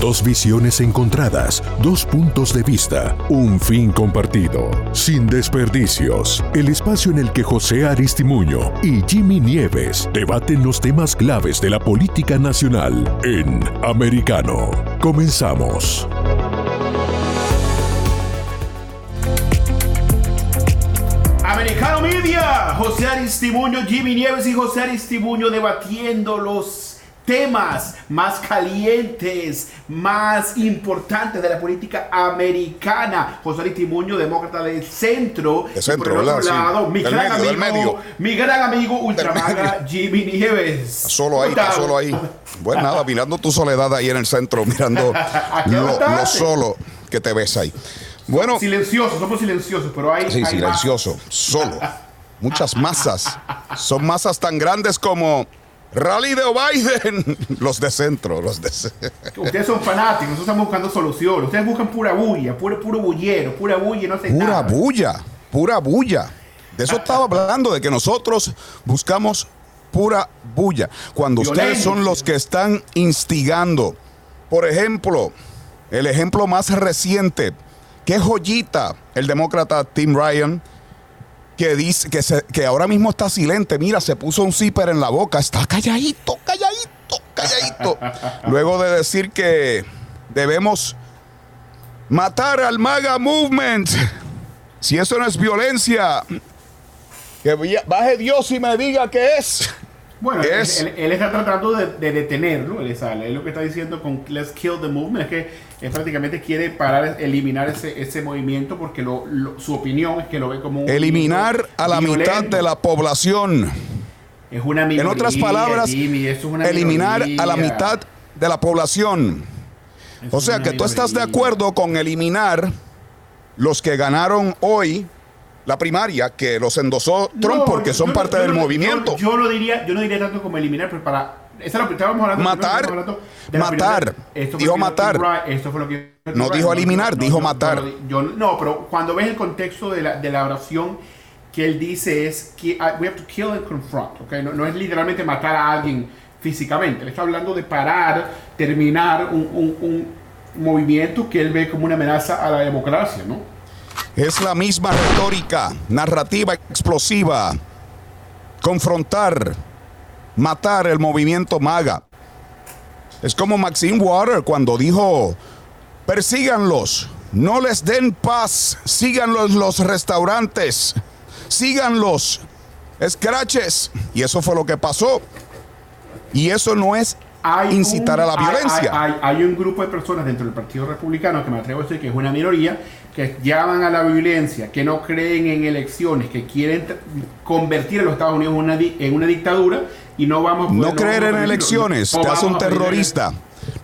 Dos visiones encontradas, dos puntos de vista, un fin compartido. Sin desperdicios, el espacio en el que José Aristimuño y Jimmy Nieves debaten los temas claves de la política nacional en Americano. Comenzamos. Americano Media, José Aristimuño, Jimmy Nieves y José Aristimuño debatiendo los temas más calientes, más importantes de la política americana. José Aristimuño, demócrata del centro. De centro, por el otro ¿verdad? lado, Sí. mi Del gran medio, amigo, mi gran amigo ultramaga Jimmy Nieves. Solo ahí, ¿Cómo está solo ahí. Bueno, nada, mirando tu soledad ahí en el centro, mirando lo, solo que te ves ahí. Bueno, Silenciosos, somos silenciosos, pero hay. sí, hay silencioso, solo. Muchas masas. Son masas tan grandes como Rally de Biden. Los de centro, los de centro. Ustedes son fanáticos, nosotros estamos buscando soluciones. Ustedes buscan pura bulla, puro, puro bullero, pura bulla y no sé Pura nada. bulla, pura bulla. De eso estaba hablando, de que nosotros buscamos pura bulla. Cuando ustedes son los que están instigando. Por ejemplo, el ejemplo más reciente, qué joyita el demócrata Tim Ryan, que dice que, se- que ahora mismo está silente. Mira, se puso un zipper en la boca, está calladito, calladito, calladito. Luego de decir que debemos matar al MAGA Movement. Si eso no es violencia, que baje Dios y me diga qué es. Bueno, ¿Qué él, es? él- él está tratando de, de detenerlo, él, sale, él lo que está diciendo con Let's Kill the Movement es que él prácticamente quiere parar, eliminar ese, ese movimiento porque lo- lo- su opinión es que lo ve como un Eliminar a la mitad de la población. Es una En minoría, otras palabras, Jimmy, eso es una eliminar minoría. a la mitad de la población. O sea que tú estás de minoría. acuerdo con eliminar los que ganaron hoy la primaria, que los endosó Trump No, porque son yo- parte yo del no- movimiento. Yo, lo diría, yo no diría tanto como eliminar, pero para esa es lo que estábamos hablando. Matar, primero hablando de la matar. esto Dijo matar. Esto fue lo que No dijo eliminar, dijo matar. yo- no, pero cuando ves el contexto de la, de la oración que él dice es que ah, we have to kill and confront, ¿ok? No, no es literalmente matar a alguien físicamente. Él está hablando de parar, terminar un, un- un movimiento que él ve como una amenaza a la democracia, ¿no? Es la misma retórica, narrativa explosiva. Confrontar, matar el movimiento MAGA. Es como Maxine Water cuando dijo, persíganlos, no les den paz, síganlos los restaurantes, síganlos, escraches. Y eso fue lo que pasó. Y eso no es Hay incitar un- a la violencia. Hay, hay- hay un grupo de personas dentro del Partido Republicano que me atrevo a decir que es una minoría que llaman a la violencia, que no creen en elecciones, que quieren convertir a los Estados Unidos en una, en una dictadura y no vamos a poder- No creer en elecciones te hace un terrorista.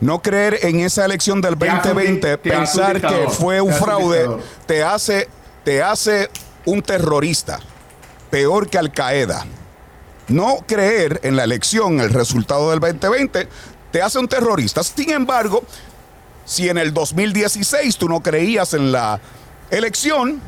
No creer en esa elección del Te hace un di- 2020, te hace un pensar que fue un fraude, te hace, te hace un terrorista. Peor que Al Qaeda. No creer en la elección, el resultado del 2020, te hace un terrorista. Sin embargo, si en el 2016 tú no creías en la elección,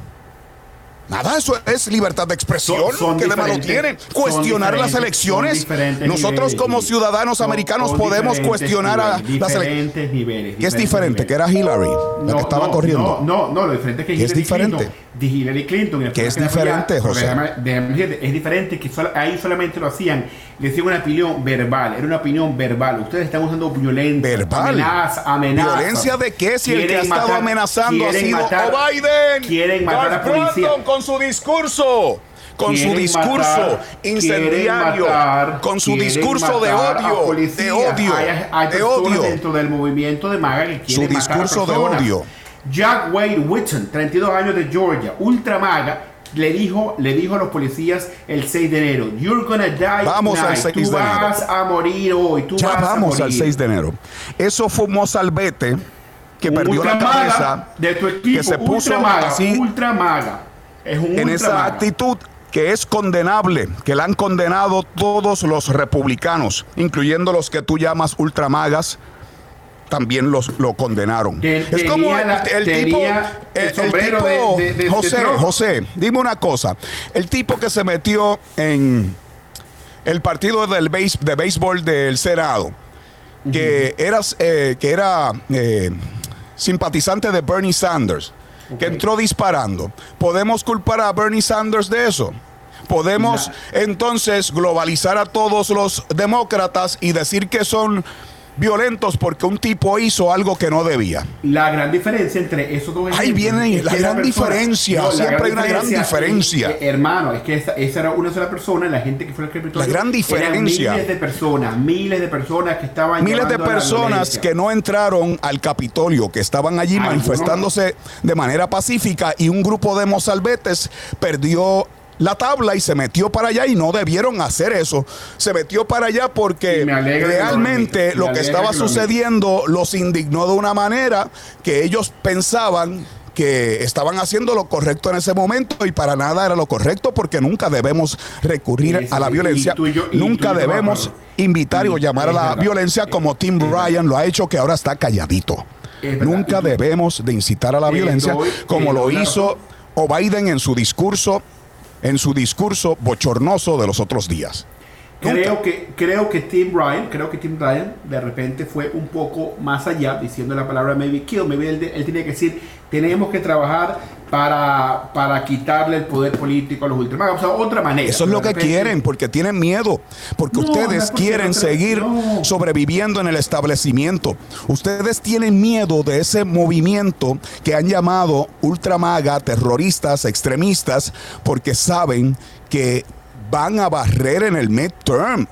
nada, eso es libertad de expresión. Son- son ¿Qué de malo tiene? Cuestionar las elecciones. Nosotros niveles, como ciudadanos Son- americanos podemos cuestionar a las elecciones. niveles. ¿Qué es diferente? niveles. Que era Hillary, la que estaba no, corriendo. No, no, no, lo diferente es que ¿Qué es Hillary diferente? Clinton, de Hillary Clinton. la ¿Qué persona es que la diferente, José? déjame- es diferente que solo- ahí solamente lo hacían, le hacían una opinión verbal, era una opinión verbal. Ustedes están usando violencia, Verbal. amenaza, amenaza. ¿Violencia de qué? Si el que ha estado amenazando ha sido matar- Biden. Quieren matar a George policía. Con su discurso. Con su discurso matar- incendiario. matar- con su discurso de a odio. De odio. Hay, hay de odio. dentro del movimiento de MAGA que Su a discurso de odio. Jack Wade Whitson, 32 años de Georgia, ultra MAGA, le dijo, le dijo a los policías el 6 de enero, You're gonna die Vamos al tonight. 6 Tú de enero. vas a morir hoy. Tú Ya vas a vamos al morir". 6 de enero. Eso fue mozalbete que Un perdió la cabeza. de tu equipo, que se puso ultra maga, así ultra maga. Es un en esa actitud que es condenable, que la han condenado todos los republicanos, incluyendo los que tú llamas ultramagas, también los lo condenaron. Es como el, tipo, el el- de- de- de- José. José, dime una cosa, el tipo que se metió en el partido del béis- de béisbol del Senado que, eras, eh, que era eh, simpatizante de Bernie Sanders, que entró disparando. ¿Podemos culpar a Bernie Sanders de eso? Podemos entonces globalizar a todos los demócratas y decir que son violentos porque un tipo hizo algo que no debía. La gran diferencia entre esos dos Ahí viene la gran diferencia. Siempre hay una gran diferencia. Eh, hermano, es que esa, era una sola persona, la gente que fue al escritorio. La gran diferencia. Miles de personas, miles de personas que estaban. Miles de personas que no entraron al Capitolio, que estaban allí manifestándose de manera pacífica y un grupo de mozalbetes perdió la tabla y se metió para allá y no debieron hacer eso. Se metió para allá porque realmente lo, que estaba sucediendo los indignó de una manera que ellos pensaban que estaban haciendo lo correcto en ese momento y para nada era lo correcto porque nunca debemos recurrir a la violencia. nunca debemos invitar o llamar a la violencia como Tim Ryan lo ha hecho que ahora está calladito. Nunca debemos de incitar a la violencia como lo hizo o Biden en su discurso en su discurso bochornoso de los otros días. Creo que, creo que Tim Ryan, creo que Tim Ryan de repente fue un poco más allá diciendo la palabra maybe kill. Maybe él, él tiene que decir, tenemos que trabajar para, para quitarle el poder político a los ultramarines. O sea, otra manera. Eso es lo que quieren, porque tienen miedo, porque ustedes quieren seguir sobreviviendo en el establecimiento. Ustedes tienen miedo de ese movimiento que han llamado ultramaga, terroristas, extremistas, porque saben que van a barrer en el midterm.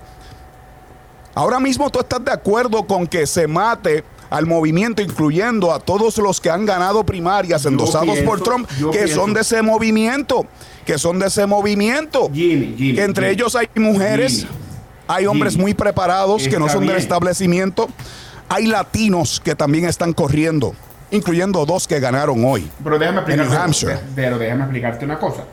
Ahora mismo tú estás de acuerdo con que se mate al movimiento, incluyendo a todos los que han ganado primarias endosados por Trump, que son de ese movimiento, que son de ese movimiento. que entre ellos hay mujeres, hay hombres muy preparados que no son del establecimiento, hay latinos que también están corriendo, incluyendo dos que ganaron hoy. Pero déjame explicarte, pero déjame explicarte una cosa.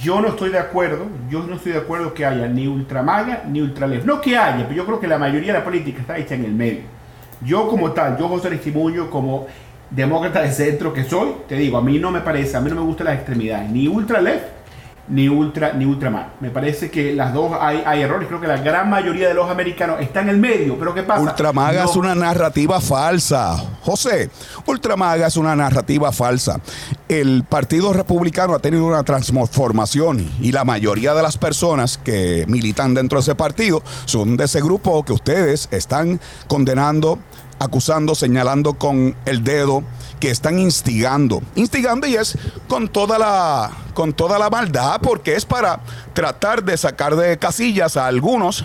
Yo no estoy de acuerdo, yo no estoy de acuerdo que haya ni ultramaga ni ultraleft. No que haya, pero yo creo que la mayoría de la política está hecha en el medio. Yo como tal, yo José Aristimuño, como demócrata de centro que soy, te digo, a mí no me parece, a mí no me gustan las extremidades, ni ultraleft ni ultra ni ultramar. Me parece que las dos hay, hay errores. Creo que la gran mayoría de los americanos están en el medio. Pero ¿qué pasa? Ultramaga es una narrativa falsa. José, Ultramaga es una narrativa falsa. El Partido Republicano ha tenido una transformación y la mayoría de las personas que militan dentro de ese partido son de ese grupo que ustedes están condenando, acusando, señalando con el dedo que están instigando. Instigando y es con toda la con toda la maldad porque es para tratar de sacar de casillas a algunos.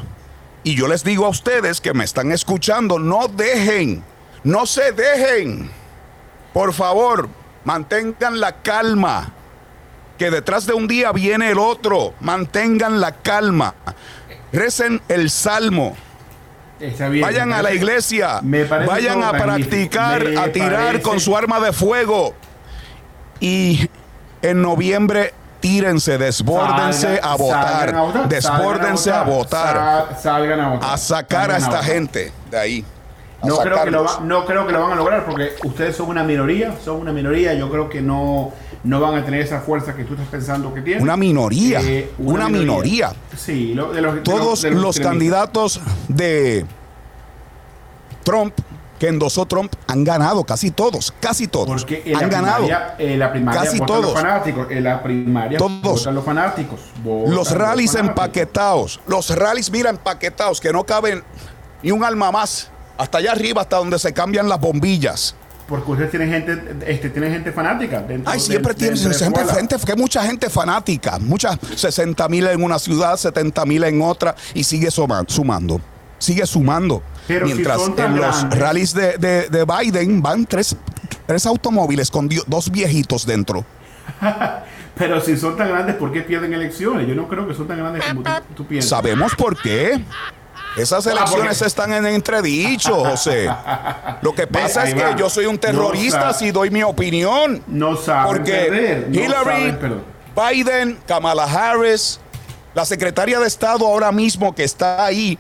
Y yo les digo a ustedes que me están escuchando, no dejen, no se dejen. Por favor, mantengan la calma. Que detrás de un día viene el otro. Mantengan la calma. Recen el salmo vayan a la iglesia, vayan a practicar, a tirar con su arma de fuego. Y en noviembre tírense, desbórdense a votar, desbórdense a votar, salgan a votar, a sacar a, esta gente de ahí. No creo, que lo no creo que lo van a lograr porque ustedes son una minoría, son una minoría. Yo creo que no, no van a tener esa fuerza que tú estás pensando que tienen. Una minoría, eh, una, minoría. Sí, de los, todos los, candidatos de Trump que endosó Trump han ganado casi todos, casi todos. Porque han ganado. la primaria casi todos. Los fanáticos, en la primaria todos. los fanáticos. los rallies empaquetados, los rallies, mira, empaquetados, que no caben ni un alma más. Hasta allá arriba, hasta donde se cambian las bombillas. Porque ustedes tienen gente, este, tienen gente fanática. Dentro, Ay, siempre tienen siempre gente, que mucha gente fanática. Muchas, 60 mil en una ciudad, 70 mil en otra, y sigue sumando. Sigue sumando. Mientras en los rallies de, de, Biden van tres, tres automóviles con dos viejitos dentro. Pero si son tan grandes, ¿por qué pierden elecciones? Yo no creo que son tan grandes como tú piensas. Sabemos por qué. Esas ah, elecciones están en entredicho, José. Lo que pasa es que yo soy un terrorista si doy mi opinión. No saben Porque Hillary, Biden, Kamala Harris, la secretaria de Estado ahora mismo que está ahí,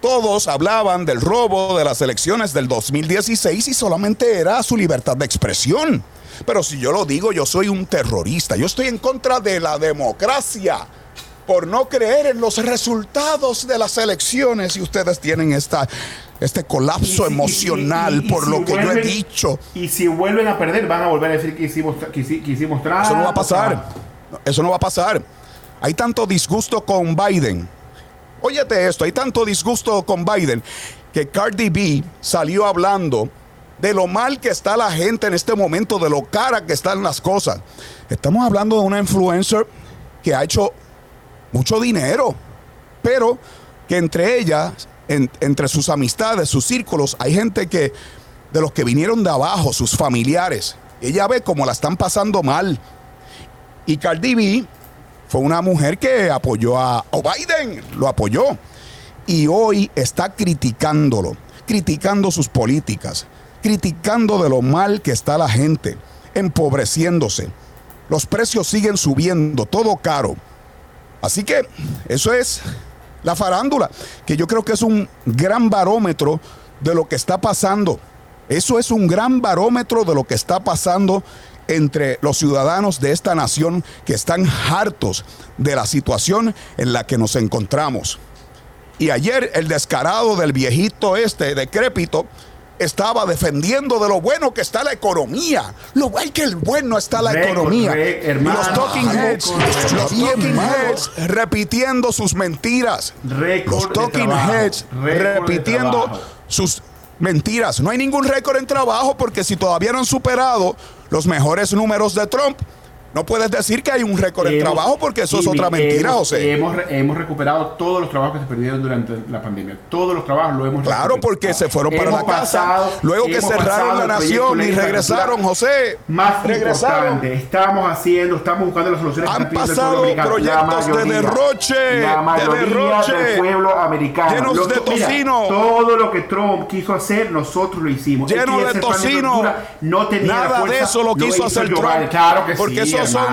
todos hablaban del robo de las elecciones del 2016 y solamente era su libertad de expresión. Pero si yo lo digo, yo soy un terrorista. Yo estoy en contra de la democracia por no creer en los resultados de las elecciones y ustedes tienen esta este colapso emocional por lo que yo he dicho. Y si vuelven a perder, van a volver a decir que hicimos, que, hicimos Eso no va a pasar. Eso no va a pasar. Hay tanto disgusto con Biden. Óyete esto, hay tanto disgusto con Biden que Cardi B salió hablando de lo mal que está la gente en este momento, de lo cara que están las cosas. Estamos hablando de una influencer que ha hecho mucho dinero, pero que entre ellas, entre sus amistades, sus círculos, hay gente que, de los que vinieron de abajo, sus familiares, ella ve cómo la están pasando mal. Y Cardi B fue una mujer que apoyó a Biden, lo apoyó. Y hoy está criticándolo, criticando sus políticas, criticando de lo mal que está la gente, empobreciéndose. Los precios siguen subiendo, todo caro. Así que eso es la farándula, que yo creo que es un gran barómetro de lo que está pasando. Eso es un gran barómetro de lo que está pasando entre los ciudadanos de esta nación que están hartos de la situación en la que nos encontramos. Y ayer el descarado del viejito este decrépito estaba defendiendo de lo bueno que está la economía. Lo bueno que el bueno está la economía. los talking heads, los talking heads repitiendo sus mentiras. los talking heads repitiendo sus mentiras. No hay ningún récord en trabajo porque si todavía no han superado los mejores números de Trump, no puedes decir que hay un récord de trabajo porque eso es otra mentira, José. Hemos, hemos recuperado todos los trabajos que se perdieron durante la pandemia. Todos los trabajos lo hemos Claro, porque se fueron para la casa. Luego que cerraron la nación y regresaron, José. Más regresaron. Estamos haciendo, estamos buscando las soluciones. Han pasado proyectos de derroche. de derroche. del pueblo americano. Llenos de tocino. todo lo que Trump quiso hacer, nosotros lo hicimos. Lleno de tocino. no tenía Nada de eso lo quiso hacer Trump. Claro que porque eso son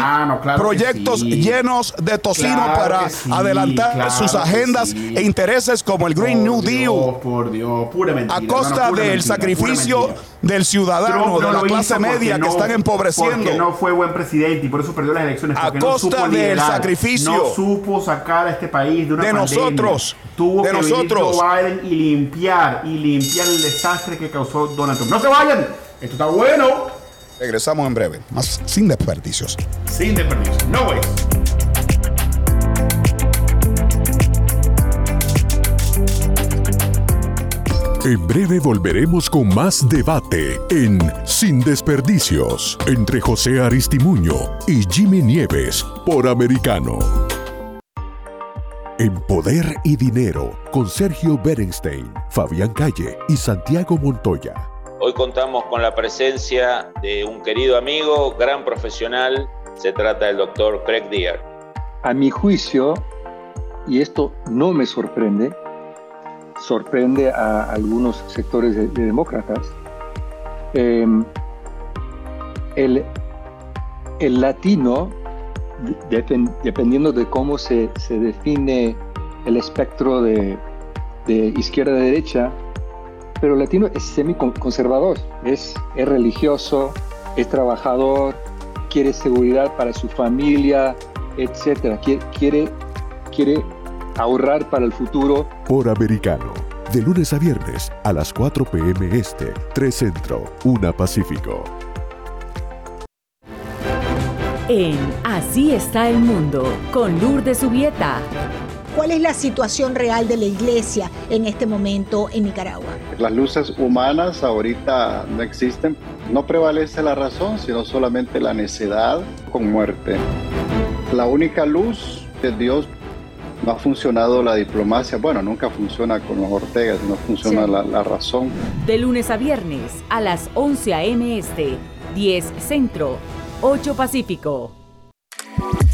proyectos llenos de tocino para adelantar sus agendas e intereses como el Green New Deal. Por Dios, pura mentira, a costa del sacrificio del ciudadano, de la clase media que están empobreciendo. Porque no fue buen presidente y por eso perdió las elecciones. A costa del sacrificio. No supo sacar a este país de una de nosotros. Tuvo de que nosotros. Biden y limpiar, y limpiar el desastre que causó Donald Trump. ¡No se vayan! Esto está bueno. Regresamos en breve, más sin desperdicios. Sin desperdicios, no way. En breve volveremos con más debate en Sin Desperdicios entre José Aristimuño y Jimmy Nieves por Americano. En Poder y Dinero con Sergio Berenstein, Fabián Calle y Santiago Montoya. Hoy contamos con la presencia de un querido amigo, gran profesional, se trata del doctor Craig Deer. A mi juicio, y esto no me sorprende, sorprende a algunos sectores de, demócratas, em, el, el, latino, dependiendo de cómo se, se define el espectro de, de izquierda-derecha, pero el latino es semi-conservador, es, es religioso, es trabajador, quiere seguridad para su familia, etc. Quiere, quiere ahorrar para el futuro. Por americano, de lunes a viernes a las 4 p.m. Este, 3 Centro, 1 Pacífico. En Así está el mundo, con Lourdes Subieta ¿Cuál es la situación real de la iglesia en este momento en Nicaragua? Las luces humanas ahorita no existen. No prevalece la razón, sino solamente la necedad con muerte. La única luz de Dios no ha funcionado la diplomacia. Bueno, nunca funciona con los Ortegas, no funciona la, la, razón. De lunes a viernes a las 11 a.m. Este, 10 Centro, 8 Pacífico.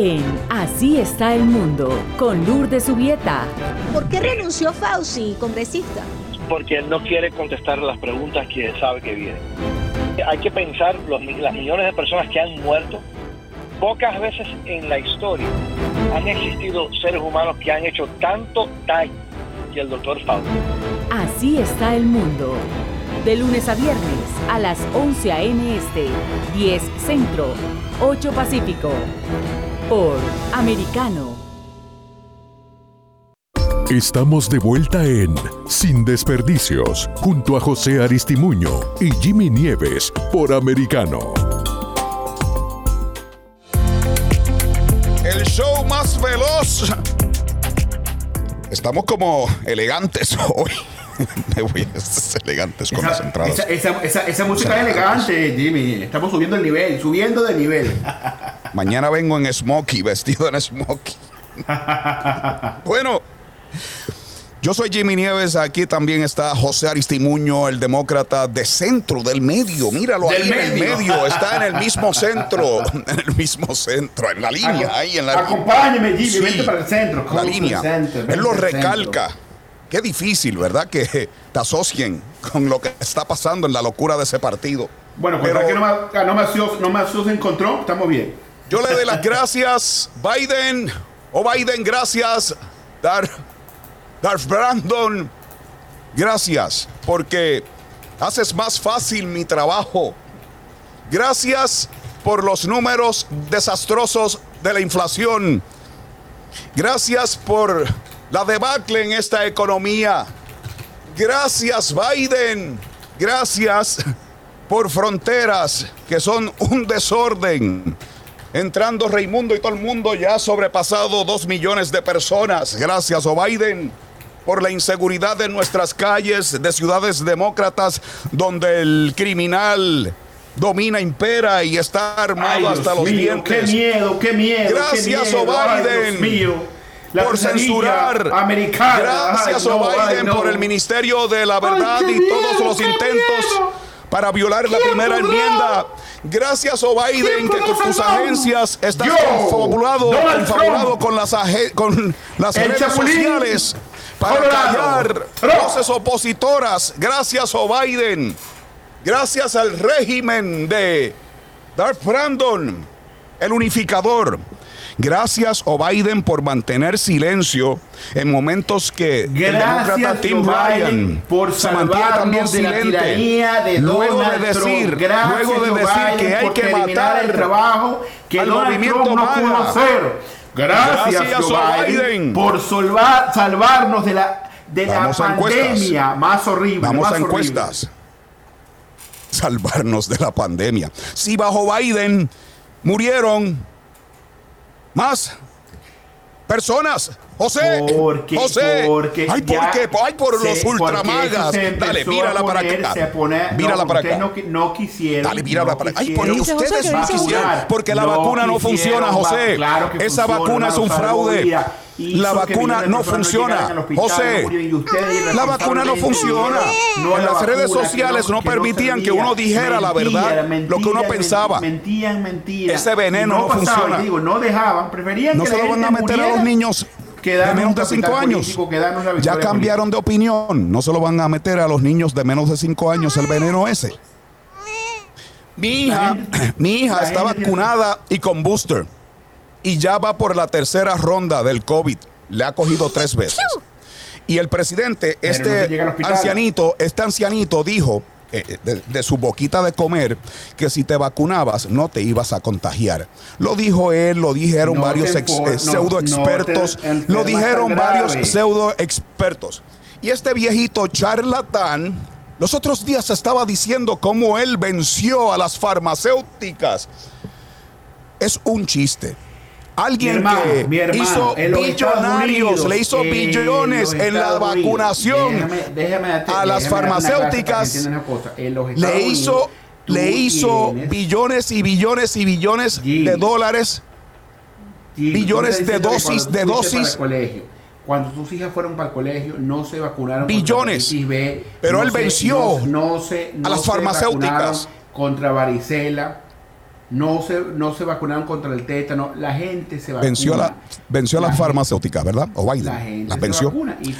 En Así está el mundo, con Lourdes Subieta. ¿Por qué renunció Fauci, congresista? porque él no quiere contestar las preguntas que sabe que vienen. Hay que pensar los, las millones de personas que han muerto. Pocas veces en la historia han existido seres humanos que han hecho tanto daño que el doctor Fauci. Así está el mundo. De lunes a viernes a las 11 a.m. Este, 10 Centro, 8 Pacífico. Por Americano. Estamos de vuelta en Sin Desperdicios, junto a José Aristimuño y Jimmy Nieves por Americano. El show más veloz. Estamos como elegantes hoy. Me voy a elegantes con Esa, las entradas. esa, esa, esa- esa música es elegante, Jimmy. Estamos subiendo el nivel, subiendo de nivel. Mañana vengo en Smokey, vestido en Smokey. bueno, yo soy Jimmy Nieves. Aquí también está José Aristimuño, el demócrata de centro, del medio. Míralo Del ahí en el medio. medio. Está en el mismo centro. En el mismo centro, en la línea. Ahí en la Acompáñeme, Jimmy, Sí, vente para el centro. La línea. center, Él lo al centro. Qué difícil, ¿verdad? Que te asocien con lo que está pasando en la locura de ese partido. Bueno, pues Pero- que no me, no me no me asocio en control, estamos bien. Yo le doy las gracias, Biden. Oh, Biden, gracias. Dar, Darth Brandon, gracias, porque haces más fácil mi trabajo. Gracias por los números desastrosos de la inflación. Gracias por la debacle en esta economía. Gracias, Biden. Gracias por fronteras que son un desorden. Entrando Raimundo y todo el mundo ya ha sobrepasado dos millones de personas. Gracias, o Biden, por la inseguridad de nuestras calles, de ciudades demócratas, donde el criminal domina, impera y está armado Ay, hasta Dios los mío, dientes. Qué miedo, qué miedo. Gracias, qué miedo. Ay, O'Biden, Dios mío. La por censurar. Americana. Gracias, Ay, no, ay, no. por el Ministerio de la Verdad y todos los intentos miedo. para violar la ¿Quién primera podrá? enmienda. Gracias, O'Biden, ¿Quién que con tus agencias estás confabulado, confabulado con las, con las El redes Chapulín sociales para Colorado. callar Trump. voces opositoras. Gracias, O'Biden. Gracias al régimen de Darth Brandon, el unificador. Gracias, O'Biden, por mantener silencio en momentos que el demócrata Gracias, Tim Ryan Biden, por se mantiene también silente. de luego de decir. Gracias, luego de decir Biden, que hay que matar el trabajo que Donald movimiento Trump no pudo hacer. Gracias, Gracias, Biden, Biden. por salvar, salvarnos de la, de la Vamos a encuestas. pandemia más horrible. Vamos más a horrible. encuestas. Salvarnos de la pandemia. Si bajo Biden murieron más personas. José, Porque, José, porque ay, ¿por qué? Ay, por se- los ultramagas. se Dale, mírala a para acá. a poner- Mírala no, para ustedes acá. No, qui- no quisieron. Dale, mírala no para acá. Ay, por ustedes no quisieron. Porque la vacuna no funciona, José. claro que Esa funciona, vacuna es un fraude. La vacuna no funciona. hospital, José, no la vacuna no funciona. no En la las redes sociales que no permitían que uno dijera la verdad, lo que uno pensaba. Mentían, mentían. Ese veneno no pasaba, funciona. Digo, no dejaban, preferían No que se lo van a meter a los niños de menos de 5 capital años. político, Ya cambiaron de opinión. No se lo van a meter a los niños de menos de 5 años el veneno ese. Mi hija, mi hija está vacunada y con booster. Y ya va por la tercera ronda del COVID. Le ha cogido tres veces. Y el presidente, Pero este ancianito, este ancianito dijo eh, de, de su boquita de comer que si te vacunabas no te ibas a contagiar. Lo dijo él, lo dijeron No varios ex- eh, no- pseudo no expertos, te lo dijeron varios pseudo expertos. Y este viejito charlatán los otros días estaba diciendo cómo él venció a las farmacéuticas. Es un chiste. Alguien hermano, que hermano, hizo billonarios, Unidos, le hizo billones en la Unidos. vacunación Déjame- déjame darte- a las farmacéuticas. Le hizo, le hizo tienes- billones y billones y billones Jimmy. de dólares. Billones de dosis- de dosis. cuando tus hijas fueron para el colegio, no se vacunaron Billones. B, Pero no él se- venció no, no se, a las se farmacéuticas. contra varicela. No se, no se vacunaron contra el tétano, la gente se vacuna. Venció, la, venció a las La farmacéuticas, ¿verdad? O Biden. La gente las se venció.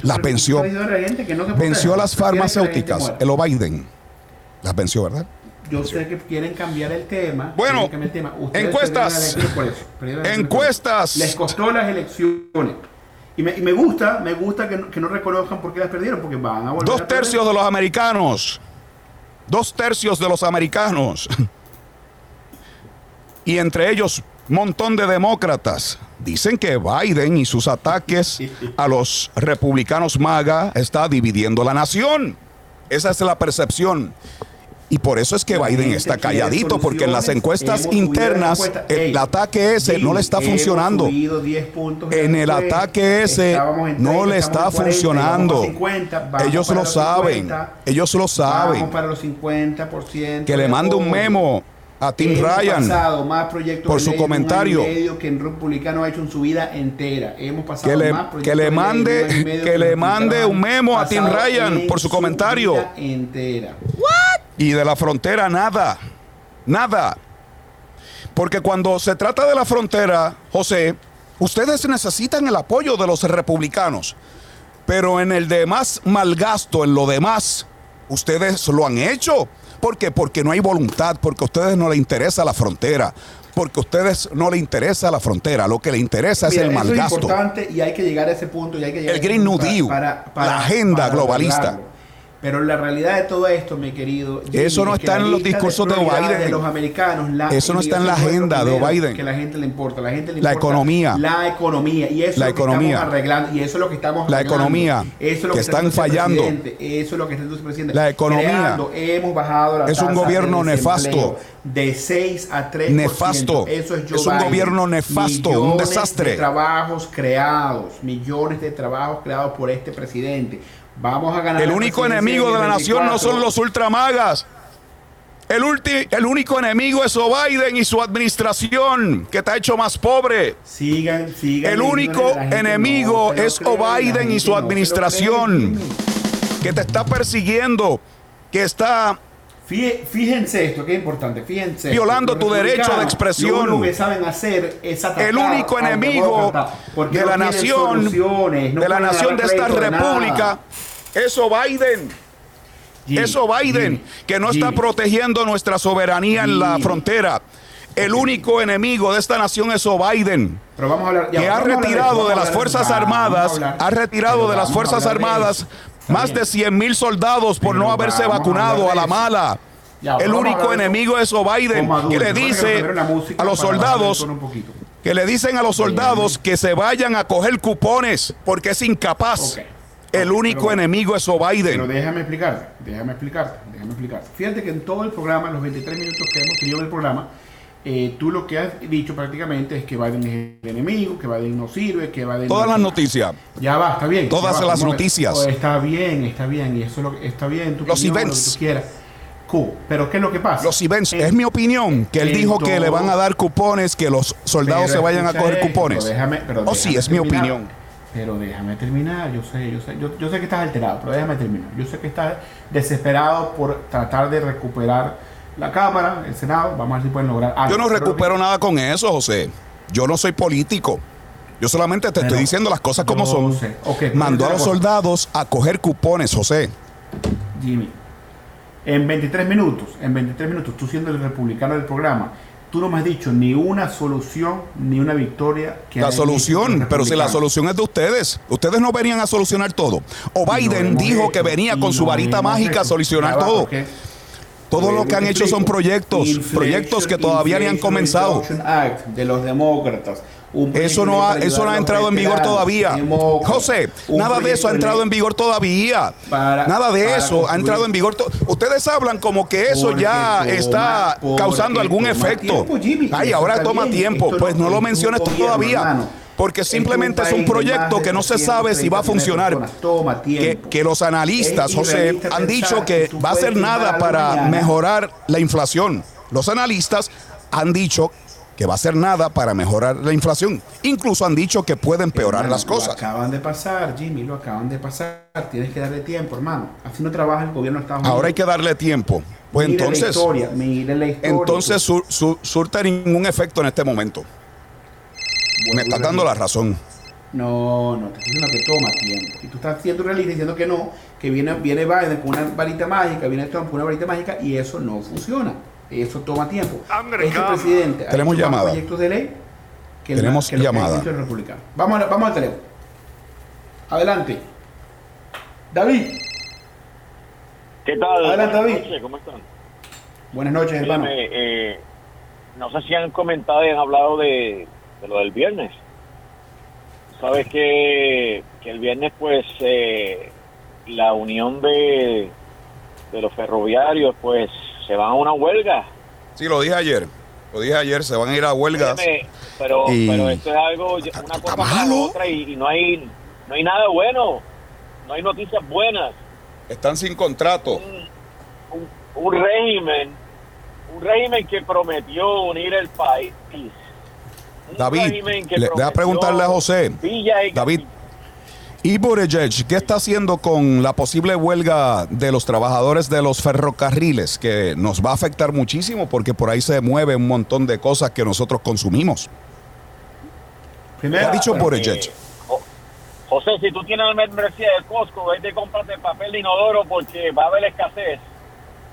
Las venció. estás diciendo a la gente que no se Venció a las farmacéuticas. El O Biden. Las venció, ¿verdad? Yo sé que quieren cambiar el tema. Bueno, el tema. Ustedes encuestas. perdieron las elecciones por eso, por Encuestas. eso. Les costó las elecciones. Y me, y me gusta, me gusta que, no- que no reconozcan por qué las perdieron, porque van a volver Dos a tercios de los americanos. Dos tercios de los americanos. Y entre ellos, montón de demócratas. Dicen que Biden y sus ataques a los republicanos MAGA está dividiendo la nación. Esa es la percepción. Y por eso es que Biden está calladito, porque en las encuestas internas el ataque ese no le está funcionando. subido 10 puntos En el ataque ese no 30, le está en 40, funcionando. 50, vamos Ellos lo saben. 50, Ellos lo saben. Vamos para los 50%. Que le de mande un memo a Tim Hemos Ryan. pasado más proyectos por su comentario. medio que el republicano ha hecho en su vida entera. Hemos pasado Que le, más que proyectos le mande, que el le mande un memo a Tim Ryan por su comentario. vida entera. Y de la frontera nada. Nada. Porque cuando se trata de la frontera, José, ustedes necesitan el apoyo de los republicanos. Pero en el demás malgasto, en lo demás, ustedes lo han hecho. ¿Por qué? Porque no hay voluntad, porque a ustedes no les interesa la frontera. Porque a ustedes no les interesa la frontera. Lo que les interesa Mira, es el eso es malgasto. importante y hay que llegar a ese punto. Y hay que llegar El Green New Deal, la agenda globalista. Pero la realidad de todo esto, mi querido. Jimmy, Eso no es que está la en los discursos de Biden. De los americanos, la Eso no está en la agenda de Biden. Que la gente le importa. La gente le La importa economía. La economía. Y eso La es lo que economía. estamos arreglando. Y eso es lo que estamos La arreglando. economía. Eso es lo Que está están fallando. presidente. Eso es lo que está el presidente. La economía. Creando, hemos bajado la Es un de gobierno nefasto. De 6 a 3 Nefasto. Eso es Joe Es un Biden. gobierno nefasto, un desastre. de trabajos creados, millones de trabajos creados por este presidente. Vamos a ganar. El único enemigo en de la nación no 24. son los ultramagas. El, ulti- el único enemigo es O Biden y su administración, que te ha hecho más pobre. Sigan, sigan. El único enemigo no es O Biden y su no administración, que te está persiguiendo, que está Fí- Fíjense esto, que es importante. Fíjense. Violando tu derecho de expresión. Lo único que saben hacer es atacar el único enemigo de no la nación, de la pueden nación de esta nada. República, es O Biden. Jimmy, Eso Biden, que no está protegiendo nuestra soberanía en la frontera. El único enemigo de esta nación es Biden, Pero vamos a hablar. ya, que ha retirado eso, de las Fuerzas hablar- vamos a Armadas, ha retirado de las Fuerzas Armadas eso. Más de 100 mil soldados por Pero no haberse a vacunado a la eso. mala. Ya, El único eso enemigo es Biden, que le dice a los soldados que le dicen a los soldados que se vayan a coger cupones porque es incapaz. El único pero enemigo es O Pero Biden. déjame explicarte, déjame explicarte, déjame explicarte. Fíjate que en todo el programa, los 23 minutos que hemos tenido en el programa, eh, tú lo que has dicho prácticamente es que Biden es el enemigo, que Biden no sirve, que Biden... Todas no- las noticias. Ya va, está bien. Todas va, las noticias. Oh, está bien, está bien, y eso es lo que está bien. Tu Los opinión, lo events. que tú quieras. Cool. Pero ¿qué es lo que pasa? Los events, En- es mi opinión, que él en dijo que le van a dar cupones, que los soldados se vayan a coger esto, cupones. déjame- pero Oh, sí, es mi opinión. Pero déjame terminar, yo sé, yo sé, yo, yo sé que estás alterado, pero déjame terminar. Yo sé que estás desesperado por tratar de recuperar la Cámara, el Senado, vamos a ver si pueden lograr algo. Yo no Pero- recupero nada con eso, José. Yo no soy político. Yo solamente te estoy diciendo las cosas como son. sé. Ok, pero Mandó a los soldados a coger cupones, José. Jimmy, en 23 minutos, en 23 minutos, tú siendo el republicano del programa, tú no me has dicho ni una solución ni una victoria que La solución, pero si la solución es de ustedes. Ustedes no venían a solucionar todo. O Biden dijo hecho, que venía con su varita mágica a solucionar todo. porque- Todo lo que han hecho son proyectos, proyectos que todavía ni han comenzado. Act de los demócratas. Eso no ha, eso no ha entrado en vigor todavía. José, nada de eso ha entrado en vigor todavía. para- nada de eso ha entrado en vigor. Ustedes hablan como que eso Porque ya toma- está causando algún efecto. tiempo, Jimmy, Ay, ahora toma bien. tiempo. Esto Pues no- lo menciones gobierno, todavía. hermano. Porque simplemente es un proyecto que no se sabe si va a 230 funcionar. Que, que los analistas, José, han dicho que tú va a hacer puedes nada para mejorar la inflación. Los analistas han dicho que va a hacer nada para mejorar la inflación. Incluso han dicho que puede empeorar las cosas. Lo acaban de pasar, Jimmy, lo acaban de pasar. Tienes que darle tiempo, hermano. Así no trabaja el gobierno de Estados Unidos. Ahora hay que darle tiempo. Pues entonces, la historia, la historia, entonces surta ningún efecto en este momento. Me estás dando la razón. No, no, te estoy diciendo que toma tiempo. Y tú estás siendo realista diciendo que no, que viene, viene Biden con una varita mágica, viene Trump con una varita mágica y eso no funciona. Eso toma tiempo. Este presidente Tenemos llamada. proyectos de ley que Tenemos llamada. Vamos, a, vamos al teléfono. Adelante. David. ¿Qué tal? Adelante, David. ¿Cómo están? Buenas noches, hermano. Eh, no sé si han comentado y han hablado de, lo del viernes. Sabes que, que el viernes, pues, eh, la unión de, de los ferroviarios, pues, se van a una huelga. Sí, lo dije ayer. Lo dije ayer, se van a ir a huelgas. pero, pero esto es algo, una cosa para otra y, no hay no hay nada bueno. No hay noticias buenas. Están sin contrato. Un, régimen, un régimen que prometió unir el país. David, le, voy a preguntarle a José. David, y Buttigieg, ¿qué está haciendo con la posible huelga de los trabajadores de los ferrocarriles? Que nos va a afectar muchísimo porque por ahí se mueve un montón de cosas que nosotros consumimos. ¿Qué ha dicho Buttigieg? Eh, José, si tú tienes la membresía de Costco, vete y cómprate papel de inodoro porque va a haber escasez.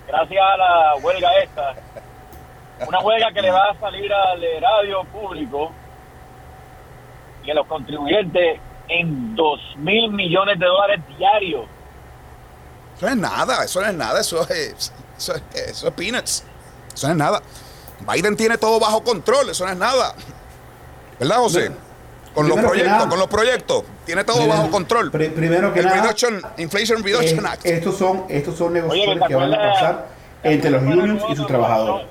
Gracias a la huelga esta. Una huelga que le va a salir al radio público y a los contribuyentes en dos mil millones de dólares diarios. Eso es nada, eso no es nada, eso es, eso es, peanuts. Eso no es nada. Biden tiene todo bajo control, eso no es nada. ¿Verdad, José? Con los proyectos, con los proyectos, tiene todo bajo control. primero que nada, Inflation Reduction Act. Estos son, estos son negociaciones que van a pasar entre los unions y sus trabajadores.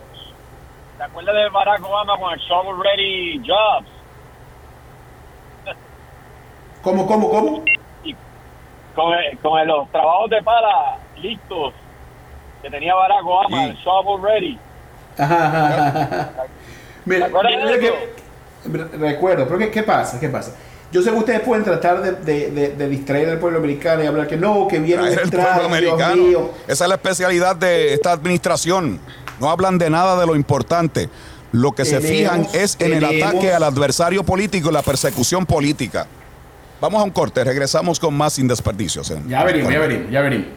¿Te acuerdas de Barack Obama con el Shovel Ready Jobs? ¿Cómo, cómo, cómo? con, con los trabajos de pala listos que tenía Barack Obama, el shovel ready. Mira, recuerdo, pero ¿qué, pasa? ¿Qué pasa? Yo sé que ustedes pueden tratar de, de, distraer al pueblo americano y hablar que no, que viene el pueblo americano. Esa es la especialidad de esta administración. No hablan de nada de lo importante. Lo que se fijan es en el ataque al adversario político y la persecución política. Vamos a un corte, regresamos con más sin desperdicios. Ya venimos, ya venimos, ya venimos.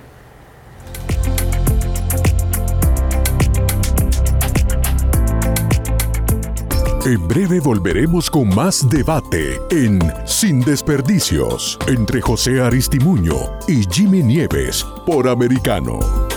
En breve volveremos con más debate en Sin Desperdicios entre José Aristimuño y Jimmy Nieves por Americano.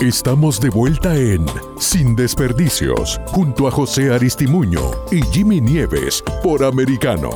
Estamos de vuelta en Sin Desperdicios, junto a José Aristimuño y Jimmy Nieves por Americano.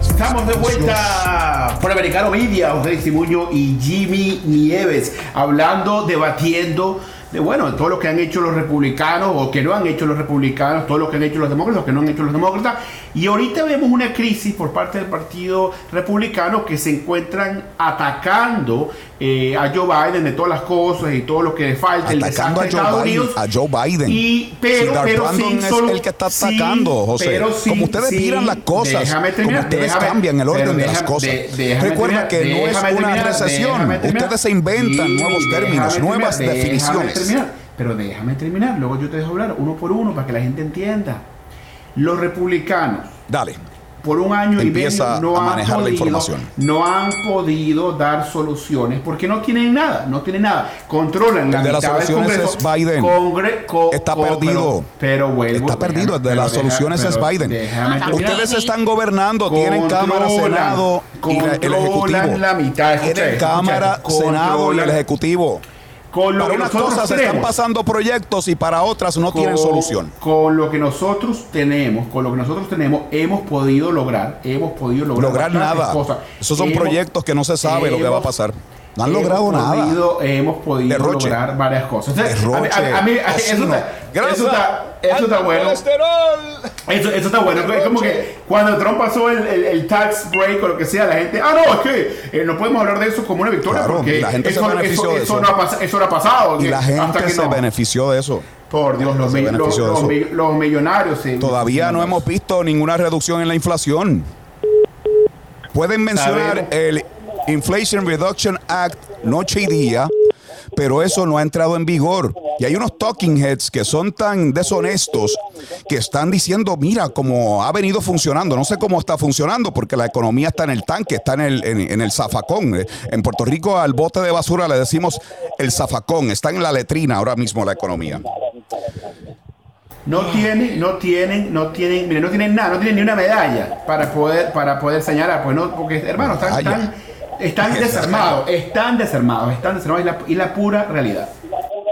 Estamos de vuelta por Americano Media, José Aristimuño y Jimmy Nieves, hablando, debatiendo de bueno, todo lo que han hecho los republicanos o que no han hecho los republicanos, todo lo que han hecho los demócratas o que no han hecho los demócratas. Y ahorita vemos una crisis por parte del Partido Republicano que se encuentran atacando eh, a Joe Biden de todas las cosas y todo lo que le falta. Atacando el a, Joe Biden, a Joe Biden. Y, pero, si pero sin es el que está atacando, José. Pero como ustedes miran las cosas, como ustedes cambian el orden de las cosas. Recuerda que no es una recesión. Ustedes se inventan nuevos términos, nuevas definiciones. Pero déjame terminar, luego yo te dejo hablar uno por uno para que la gente entienda. Los republicanos. Dale por un año y medio no a manejar han, la podido, información. no han podido dar soluciones porque no tienen nada, no tienen nada. Controlan la de mitad las soluciones del es Biden. Congre, co, está co, perdido. Pero, pero vuelvo, está perdido. De las deja, soluciones es Biden. Ustedes están gobernando, tienen Cámara, Senado y el Ejecutivo. La mitad, tienen Cámara, Senado y el Ejecutivo. Con lo para que unas nosotros cosas tenemos, están pasando proyectos y para otras no con, tienen solución. Con lo que nosotros tenemos, con lo que nosotros tenemos, hemos podido lograr, hemos podido lograr, lograr nada. Cosas. Esos son hemos, proyectos que no se sabe hemos, lo que va a pasar. No han logrado podido, nada. Hemos podido Derroche. lograr varias cosas. Entonces, Derroche, a mí, a mí- eso, está, eso, está, eso está bueno. Eso, eso está bueno. Es como que cuando Trump pasó el, el, el tax break o lo que sea, la gente, ah, no, es que eh, no podemos hablar de eso como una victoria Claro, porque la gente se eso, benefició eso, de eso eso. no ha eso no ha pasado. Y la hasta gente que se no. benefició de eso. Por Dios, los, Se benefició millonarios. sí. Todavía no hemos visto ninguna reducción en la inflación. Pueden mencionar el Inflation Reduction Act noche y día, pero eso no ha entrado en vigor. Y hay unos talking heads que son tan deshonestos que están diciendo, mira, cómo ha venido funcionando. No sé cómo está funcionando porque la economía está en el tanque, está en el, en, en el zafacón. En Puerto Rico al bote de basura le decimos el zafacón, está en la letrina ahora mismo la economía. No tienen, no tienen, no tienen, mire, no tienen nada, no tienen ni una medalla para poder, para poder señalar, pues no, porque hermano, están, están desarmados, están desarmados, están desarmados y la, y la pura realidad.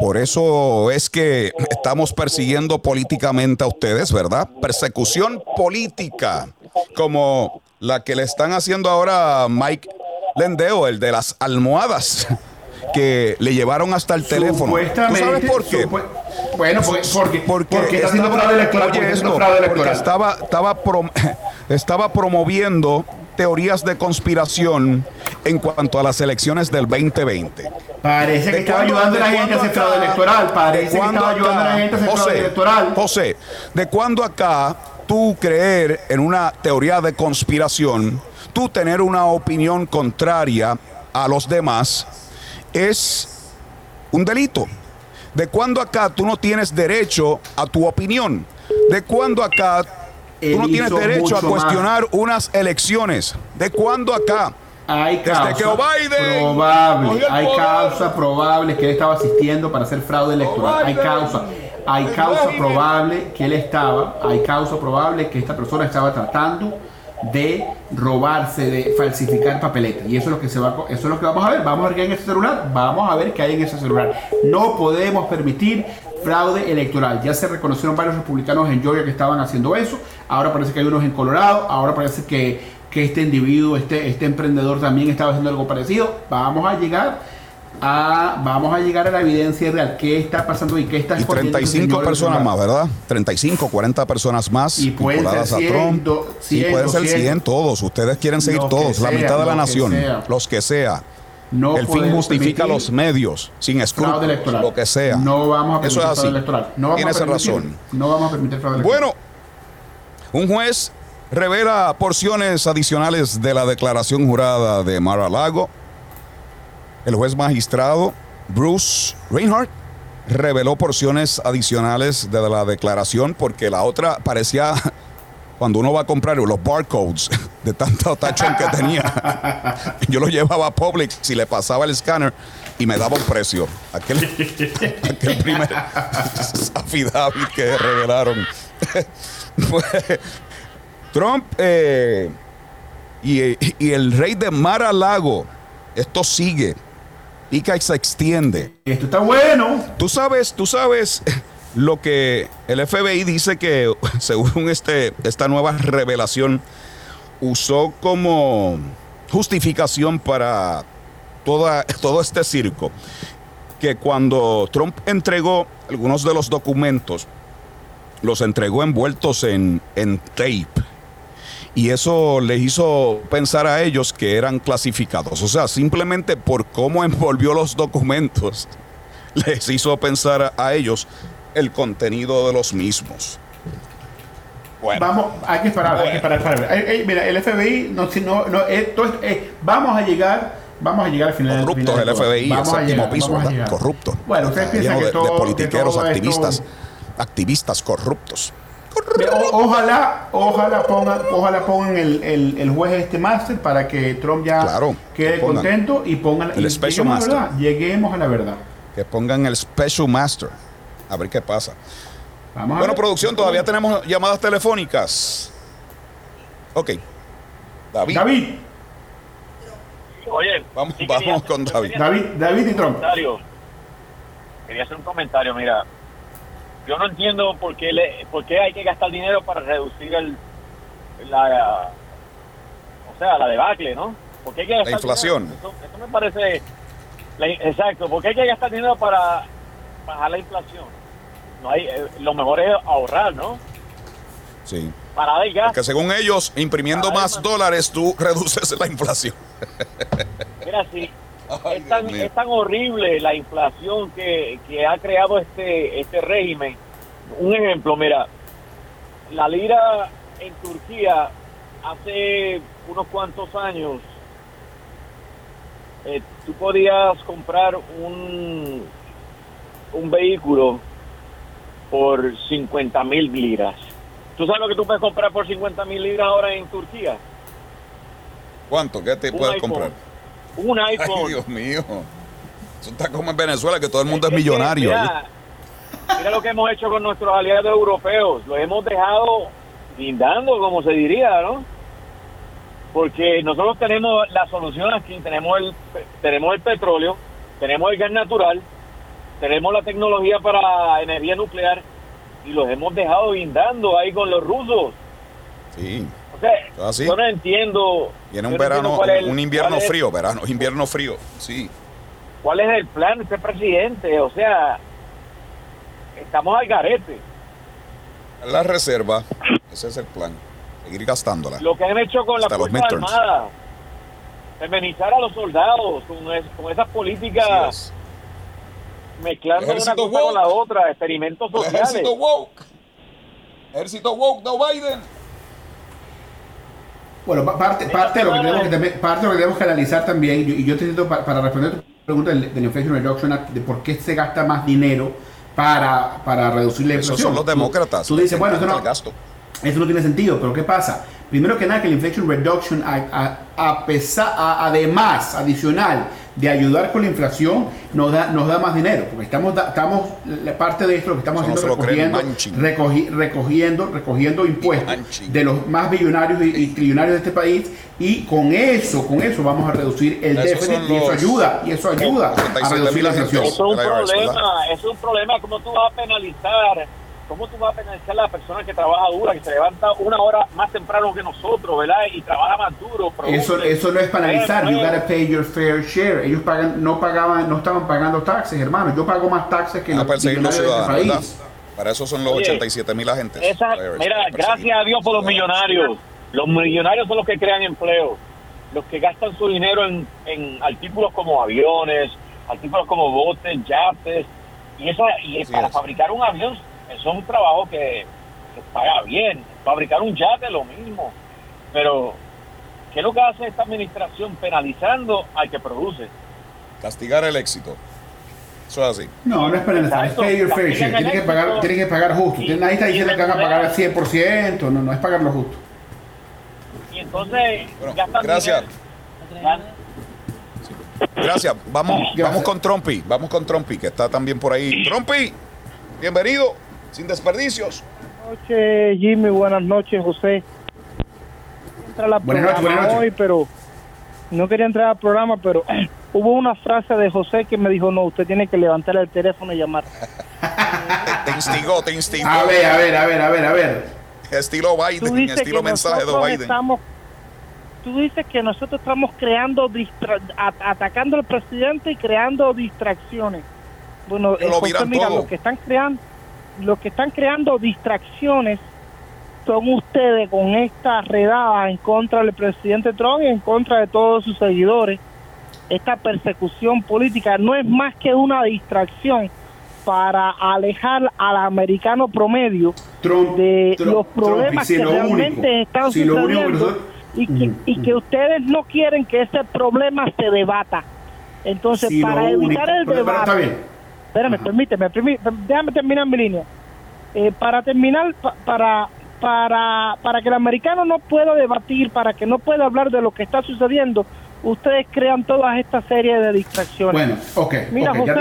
Por eso es que estamos persiguiendo políticamente a ustedes, ¿verdad? Persecución política, como la que le están haciendo ahora Mike Lendeo, el de las almohadas, que le llevaron hasta el teléfono. ¿Tú sabes por qué? bueno, porque, porque, Porque, porque está haciendo fraude electoral, esto, fraude porque electoral. estaba, estaba, prom- estaba promoviendo teorías de conspiración en cuanto a las elecciones del 2020. Parece que ¿De estaba ayudando a la gente a hacer cuándo fraude electoral, parece que estaba ayudando a la gente a hacer fraude electoral. José, ¿de cuándo acá tú creer en una teoría de conspiración, tú tener una opinión contraria a los demás, es un delito? ¿De cuándo acá tú no tienes derecho a tu opinión? ¿De cuándo acá tú no tienes derecho a más. cuestionar unas elecciones? ¿De cuándo acá? Hay Desde causa que Biden probable, hay causa probable que él estaba asistiendo para hacer fraude electoral. Hay causa, hay causa probable que él estaba, hay causa probable que esta persona estaba tratando de robarse, de falsificar papeletas. Y eso es lo que se va, eso es lo que vamos a ver. Vamos a ver qué hay en ese celular. Vamos a ver qué hay en ese celular. No podemos permitir fraude electoral. Ya se reconocieron varios republicanos en Georgia que estaban haciendo eso. Ahora parece que hay unos en Colorado. Ahora parece que, que este individuo, este, este emprendedor también estaba haciendo algo parecido. Vamos a llegar a, vamos a llegar a la evidencia real, qué está pasando y qué está Y 35 personas más, ¿verdad? 35, 40 personas más Y pueden ser a 100, Trump. do- sí, 100, pueden ser 200. 100 todos. Ustedes quieren seguir todos, la sea, mitad de la nación, sea. los que sea. No El fin justifica los medios, sin escrúpulos, lo que sea. No vamos a permitir Eso es así. electoral. No vamos Tienes a permitir, razón. No vamos a permitir fraude electoral. Bueno, un juez revela porciones adicionales de la declaración jurada de Mara Lago. El juez magistrado Bruce Reinhardt reveló porciones adicionales de la declaración porque la otra parecía cuando uno va a comprar los barcodes de tanto tachón que tenía. Yo lo llevaba a Publix y le pasaba el escáner y me daba un precio. Aquel, primer affidavit que revelaron. Trump eh, y, y el rey de Mar-a-Lago. Esto sigue. Pica y se extiende. Esto está bueno. Tú sabes, tú sabes lo que el FBI dice que según este, esta nueva revelación usó como justificación para toda, todo este circo. Que cuando Trump entregó algunos de los documentos, los entregó envueltos en, en tape. Y eso les hizo pensar a ellos que eran clasificados. O sea, simplemente por cómo envolvió los documentos, les hizo pensar a ellos el contenido de los mismos. Bueno, Vamos, hay que esperar, hay Bueno. que esperar. Eh, eh, mira, el FBI, no, no, no, esto es- eh, vamos a llegar, vamos a llegar al final. corruptos final el de todo. FBI, el Vamos a séptimo llegar, piso, vamos a ¿verdad? llegar. Corrupto. Bueno, ustedes piensan que de, todo, de que politiqueros, todo esto- activistas, activistas corruptos. O- ojalá, ojalá pongan, ojalá pongan el, el, el juez este máster para que Trump ya Claro, quede contento y pongan el y special lleguemos a la master. verdad, lleguemos a la verdad. Que pongan el Special Master. A ver qué pasa. Vamos Bueno, producción, todavía tenemos llamadas telefónicas. Ok. David. David, Oye, Vamos, sí quería- vamos con David. David, David y Trump. comentario. Quería hacer un comentario, mira. Yo no entiendo por qué, le, por qué hay que gastar dinero para reducir el, la, o sea, la debacle, ¿no? ¿Por qué hay que gastar inflación. dinero? Eso, eso me parece, la- exacto, ¿por qué hay que gastar dinero para bajar la inflación? No hay, eh, lo mejor es ahorrar, ¿no? Sí. Para dar gas. Que según ellos, imprimiendo más dólares, tú reduces la inflación. Mira, sí, Ay, es tan, es tan horrible la inflación que, que ha creado este, este régimen. Un ejemplo, mira, la lira en Turquía hace unos cuantos años, eh, tú podías comprar un, un vehículo por 50 mil liras. ¿Tú sabes lo que tú puedes comprar por 50 mil liras ahora en Turquía? ¿Cuánto? ¿Qué te puedes comprar? Un Ay, iPhone. Dios mío. Eso está como en Venezuela, que todo el mundo es, millonario. Mira, mira lo que hemos hecho con nuestros aliados europeos. Los hemos dejado guindando, como se diría, ¿no? Porque nosotros tenemos la solución aquí. Tenemos el, tenemos el petróleo, tenemos el gas natural, tenemos la tecnología para energía nuclear y los hemos dejado guindando ahí con los rusos. Sí. O sea, ¿Ah, sí? yo no entiendo. Viene un no verano, el- un invierno es- frío, verano, invierno frío. Sí. ¿Cuál es el plan de este presidente? O sea, estamos al garete. La reserva, ese es el plan. Seguir gastándola. Lo que han hecho con la Hasta los Fuerza. Armada, feminizar a los soldados con, es- con esas políticas mezclando una cosa con la otra, experimentos. El sociales. ejército woke. Ejército woke de Biden. Bueno, pa- parte, parte, de lo que tenemos que, también- parte de lo que tenemos que analizar también, y yo, te entiendo pa- para responder tu pregunta del, del Inflation Reduction Act, de por qué se gasta más dinero para, para reducir la inflación. Esos son los Tú- demócratas. Tú, dices, bueno, eso no, gasto. eso no tiene sentido, pero ¿qué pasa? Primero que nada, que el Inflation Reduction Act, a, a pesar, a- además, adicional de ayudar con la inflación, nos da, nos da más dinero, porque estamos, da- estamos la parte de esto lo que estamos Eso haciendo creen, recogiendo, recogi- recogiendo, recogiendo impuestos Manchin. de los más billonarios y, y trillonarios de este país, y con eso, con eso vamos a reducir el déficit y eso ayuda, y eso ayuda a 87 reducir la inflación. Eso es un problema, es un problema. ¿Cómo tú vas a penalizar ¿cómo tú vas a penalizar a la persona que trabaja dura, que se levanta una hora más temprano que nosotros, ¿verdad? Y trabaja más duro. Eso, eso no es penalizar, you gotta pay your fair share. Ellos pagan, no pagaban, no estaban pagando taxes, hermano. Yo pago más taxes que A los millonarios de este país. ¿verdad? Para eso son los Oye, 87 mil agentes. Esa- mira, gracias a Dios por los millonarios. Los millonarios son los que crean empleo. Los que gastan su dinero en, en artículos como aviones, artículos como botes, yates. Y, eso, y Así para es. fabricar un avión, eso es un trabajo que, que paga bien. Fabricar un yate, lo mismo. Pero, ¿qué es lo que hace esta administración penalizando al que produce? Castigar el éxito. Eso es así. No, no es penalizar, es Exacto. pay your fair share. Castigan Tienes que pagar, tienes que pagar justo. Y- Nadie está diciendo que van a pagar al emplear- 100%, no, no es pagar lo justo. Y entonces, Bueno, gastan gracias. Gracias. Vamos, Gracias. vamos con Trumpy. Vamos con Trumpy, que está también por ahí. Trumpy, bienvenido. Sin desperdicios. Buenas noches, Jimmy. Buenas noches, José. Entra la Buenas noches, buenas noches. hoy, pero no quería entrar al programa, pero hubo una frase de José que me dijo, no, usted tiene que levantar el teléfono y llamar. Te, instigó, te instigó. A ver, a ver, a ver, a ver, a ver. Estilo Tú Biden, dices estilo que mensaje de Biden. estamos, tú dices que nosotros estamos creando, atacando al presidente y creando distracciones. Bueno, lo José, mira, todo. lo que están creando, lo que están creando distracciones son ustedes con esta redada en contra del presidente Trump y en contra de todos sus seguidores. Esta persecución política no es más que una distracción para alejar al americano promedio Trump, de Trump- los problemas Trump, y si que realmente único- están si único sucediendo nosotros- y, que, y que ustedes no quieren que ese problema se debata. Entonces, Si para evitar único- el debate. Espérame, permíteme, permí- déjame terminar mi línea. Eh, para terminar, pa- para para para que el americano no pueda debatir, para que no pueda hablar de lo que está sucediendo, ustedes crean todas esta serie de distracciones. Bueno, ok, Mira, ya José.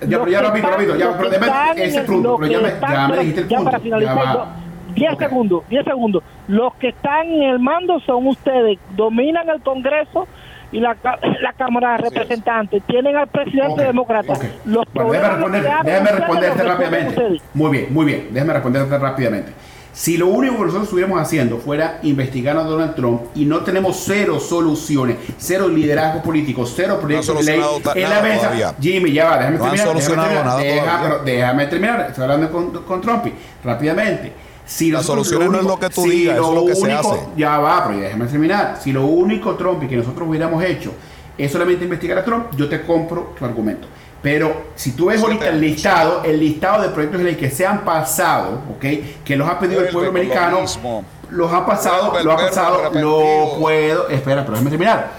Ya, ya que rápido, rápido, ya, lo pero que déjame están ese en- punto, lo pero ya que me, están- ya me dijiste el ya punto. para finalizar, ya va. yo- 10 Ok. segundos, 10 segundos. Los que están en el mando son ustedes, dominan el Congreso y la, ca- la Cámara de. Representantes, tienen al presidente Ok, demócrata. Los Bueno, déjame responder, déjame responderte rápidamente. Muy bien, muy bien. Déjame responderte rápidamente. Si lo único que nosotros estuviéramos haciendo fuera investigar a Donald Trump y no tenemos cero soluciones, cero liderazgo político, cero proyectos de ley en la mesa, todavía. Jimmy, ya va, déjame No han terminar. déjame solucionado terminar, nada deja- todavía. pero déjame terminar. Estoy hablando con, con Trump rápidamente. Si nosotros soluciones no es lo que tú digas, eso es lo que se hace. Ya va, pero déjame terminar. Si lo único Trump y que nosotros hubiéramos hecho es solamente investigar a Trump, yo te compro tu argumento. Pero si tú ves ahorita el listado, el listado de proyectos de ley que se han pasado, ¿ok? Que los ha pedido el pueblo lo americano, mismo. los ha pasado, el lo ha pasado, lo puedo, espera, pero déjame terminar.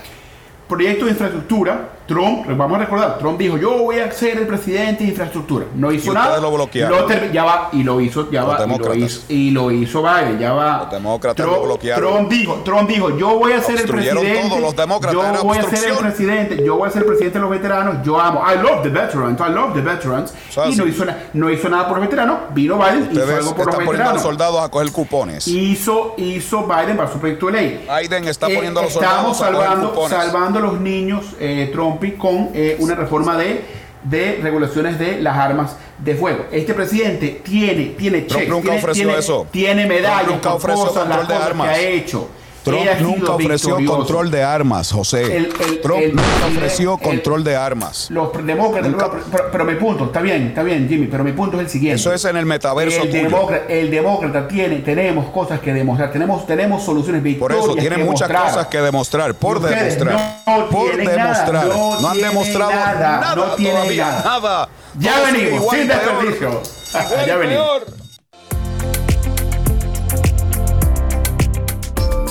Proyecto de infraestructura, Trump, vamos a recordar, Trump dijo, yo voy a ser el presidente de infraestructura. No hizo nada. lo bloquearon. No termi- ya va, y lo hizo, ya va, y lo hizo, y lo hizo Biden, ya va. Los demócratas Trump, lo bloquearon. Trump dijo, Trump dijo, yo voy a ser el presidente. todo, los demócratas, yo voy a ser el presidente, yo voy a ser el presidente de los veteranos, yo amo. I love the veterans, I love the veterans. Y no hizo, no hizo nada por los veteranos, vino Biden, hizo Ustedes algo por los poniendo a los veteranos. soldados a coger cupones. Hizo, hizo Biden para su proyecto de ley. Biden está Eh, poniendo a los estamos soldados a coger salvando, salvando a los niños, eh, Con eh, una reforma de, de regulaciones de las armas de fuego. Este presidente tiene, tiene Trump checks, nunca tiene, ofreció tiene- eso. tiene medallas, Trump nunca por ofreció cosas, las control de cosas armas. que ha hecho. Trump nunca ofreció victorioso. control de armas, José. El- el- Trump el- nunca ofreció control de armas. Los demócratas, Nunca- pero, pero- mi punto, está bien, está bien, Jimmy, pero mi punto es el siguiente. Eso es en el metaverso el tuyo. demócrata, el demócrata tiene, tenemos cosas que demostrar, tenemos, tenemos soluciones Por victorias eso tienen que muchas demostrar. cosas que demostrar, por demostrar. no por demostrar. nada, no no han demostrado nada, nada, no todavía, nada. nada. Ya Todo sigue venimos, sin desperdicio. Ya venimos.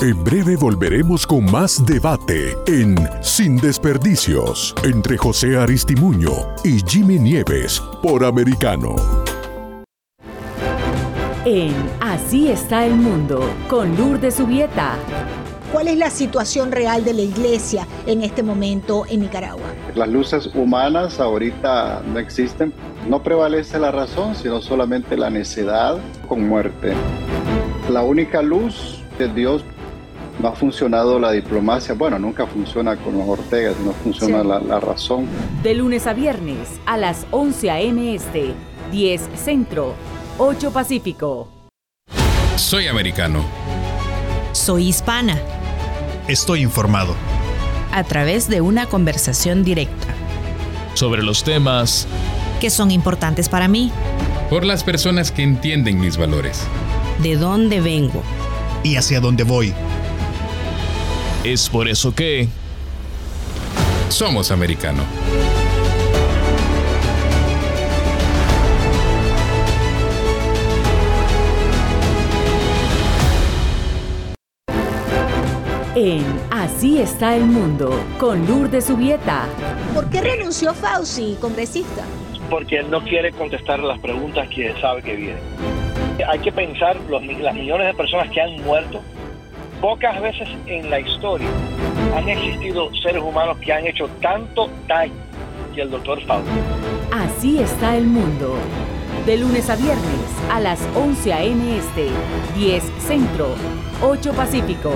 En breve volveremos con más debate en Sin Desperdicios entre José Aristimuño y Jimmy Nieves por Americano. En Así está el mundo, con Lourdes Subieta. ¿Cuál es la situación real de la iglesia en este momento en Nicaragua? Las luces humanas ahorita no existen. No prevalece la razón, sino solamente la necedad con muerte. La única luz de Dios no ha funcionado la diplomacia. Bueno, nunca funciona con los Ortegas, no funciona Sí. la, la razón. De lunes a viernes a las 11 a.m. este, 10 centro. 8 Pacífico. Soy americano. Soy hispana. Estoy informado. A través de una conversación directa. Sobre los temas que son importantes para mí. Por las personas que entienden mis valores. De dónde vengo. Y hacia dónde voy. Es por eso que... Somos americano. En Así está el mundo, con Lourdes Subieta. ¿Por qué renunció Fauci, congresista? Porque él no quiere contestar las preguntas que sabe que vienen. Hay que pensar los, las millones de personas que han muerto. Pocas veces en la historia han existido seres humanos que han hecho tanto daño que el doctor Fauci. Así está el mundo. De lunes a viernes a las 11 a.m. Este, 10 Centro, 8 Pacífico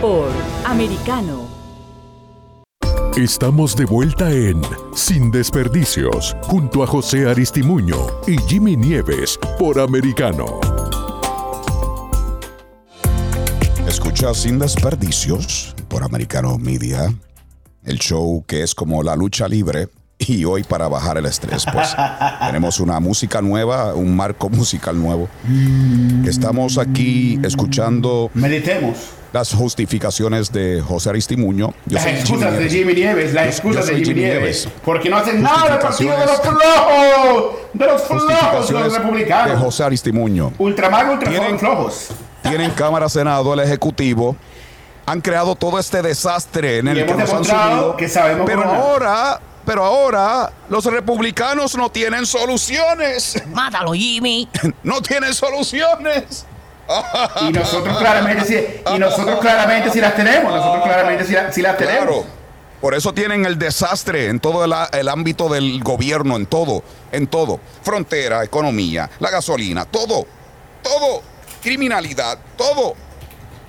por Americano. Estamos de vuelta en Sin Desperdicios, junto a José Aristimuño y Jimmy Nieves por Americano. Escucha Sin Desperdicios por Americano Media, el show que es como la lucha libre. Y hoy para bajar el estrés, pues tenemos una música nueva, un marco musical nuevo. Estamos aquí escuchando... Meditemos las justificaciones de José Aristimuño. Yo las excusas de Jimmy Nieves, las excusas de Jimmy, Nieves. Porque no hacen nada del partido de los flojos, de los flojos, de los republicanos. De José Aristimuño. Ultramar, ultra flojos. Tienen Cámara, Senado, el Ejecutivo. Han creado todo este desastre en el que nos han subido. Que sabemos pero ahora pero ahora los republicanos no tienen soluciones. Mátalo, Jimmy. no tienen soluciones. y nosotros claramente sí, y nosotros claramente sí las tenemos, nosotros claramente sí, las tenemos. Por eso tienen el desastre en todo el, ámbito del gobierno, en todo, en todo. Frontera, economía, la gasolina, todo, todo. Criminalidad, todo.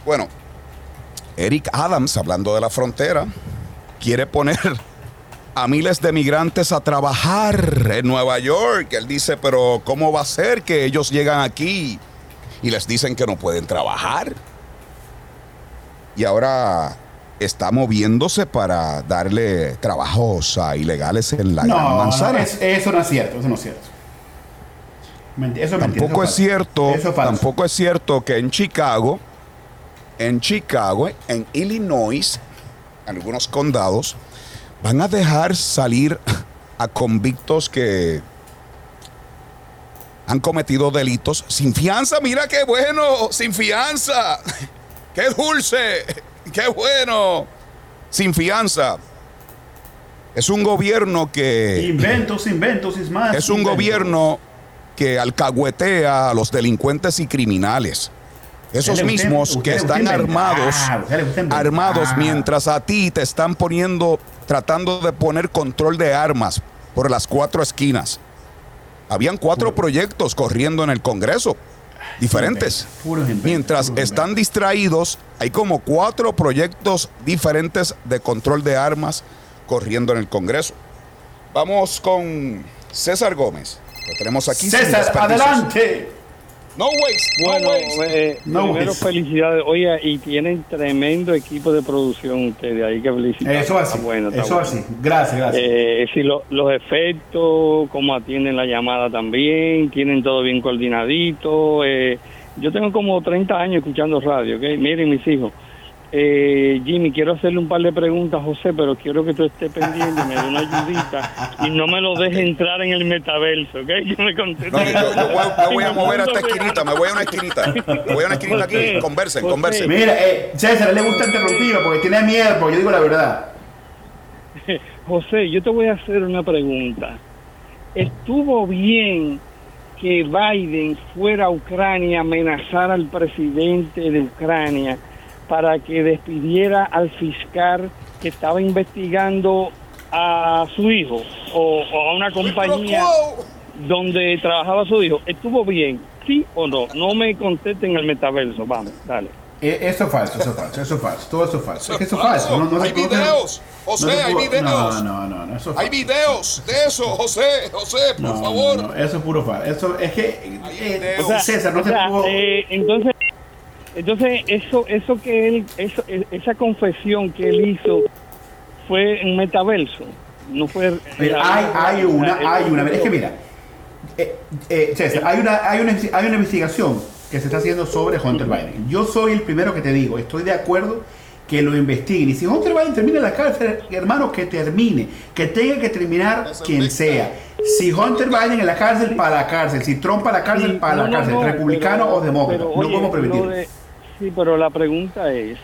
Bueno, Eric Adams, hablando de la frontera, quiere poner a miles de migrantes a trabajar en Nueva York. Él dice, pero ¿cómo va a ser que ellos llegan aquí? y les dicen que no pueden trabajar. Y ahora está moviéndose para darle trabajos a ilegales en la no, manzana. eso no es cierto, eso no es cierto. Eso tampoco es cierto, tampoco es cierto que en Chicago, en Chicago, en Illinois, algunos condados van a dejar salir a convictos que han cometido delitos sin fianza. Mira qué bueno, sin fianza. Qué dulce, qué bueno, sin fianza. Es un gobierno que... Inventos, inventos, es más. Es un gobierno que alcahuetea a los delincuentes y criminales. Esos mismos que están armados, armados mientras a ti te están poniendo, tratando de poner control de armas por las cuatro esquinas. Habían cuatro proyectos corriendo en el Congreso, diferentes. Mientras están distraídos, hay como cuatro proyectos diferentes de control de armas corriendo en el Congreso. Vamos con César Gómez. Lo tenemos aquí. César, adelante. No waste. Bueno, no eh, primero felicidades. Oye, y tienen tremendo equipo de producción ustedes, ahí que felicitar. Eso así. bueno, eso así. Gracias, gracias. Eh, sí, los efectos, cómo atienden la llamada también, tienen todo bien coordinadito. Eh, yo tengo como 30 años escuchando radio, ¿ok? Miren mis hijos. Eh, Jimmy, quiero hacerle un par de preguntas, José, pero quiero que tú estés pendiente, me dé una ayudita y no me lo dejes entrar en el metaverso, ¿ok? Yo me contesté. No, yo, voy, a mover a esta esquinita, me voy a una esquinita. Me voy a una esquinita aquí, conversen, conversen. Mira, eh, César, le gusta interrumpir porque tiene miedo, porque yo digo la verdad. José, yo te voy a hacer una pregunta. ¿Estuvo bien que Biden fuera a Ucrania a amenazar al presidente de Ucrania? Para que despidiera al fiscal que estaba investigando a su hijo o, a una compañía donde trabajaba su hijo. ¿Estuvo bien? ¿Sí o no? No me contesten el metaverso. Vamos, dale. Eh, Eso es falso, eso es falso, eso es falso, todo eso es falso. Es que eso es falso. No, no hay videos, José, no hay videos. No, no, no, no, eso es Hay videos de eso, José, José, por No, favor. no, eso es puro falso. Eso es que eh, sea, César no o se pudo. eh, entonces, entonces eso, eso que él, eso, e- esa confesión que él hizo fue en metaverso, no fue. Mira, hay, hay una, hay una. Es que mira, eh, eh, César, hay una, hay, una, hay una investigación que se está haciendo sobre Hunter Biden. Yo soy el primero que te digo, estoy de acuerdo que lo investiguen. Y si Hunter Biden termina en la cárcel, hermano, que termine, que tenga que terminar quien sea. Si Hunter Biden en la cárcel, para la cárcel. Si Trump para la cárcel, para la cárcel. no, republicano o demócrata. no podemos lo permitirlo. Sí, pero la pregunta es,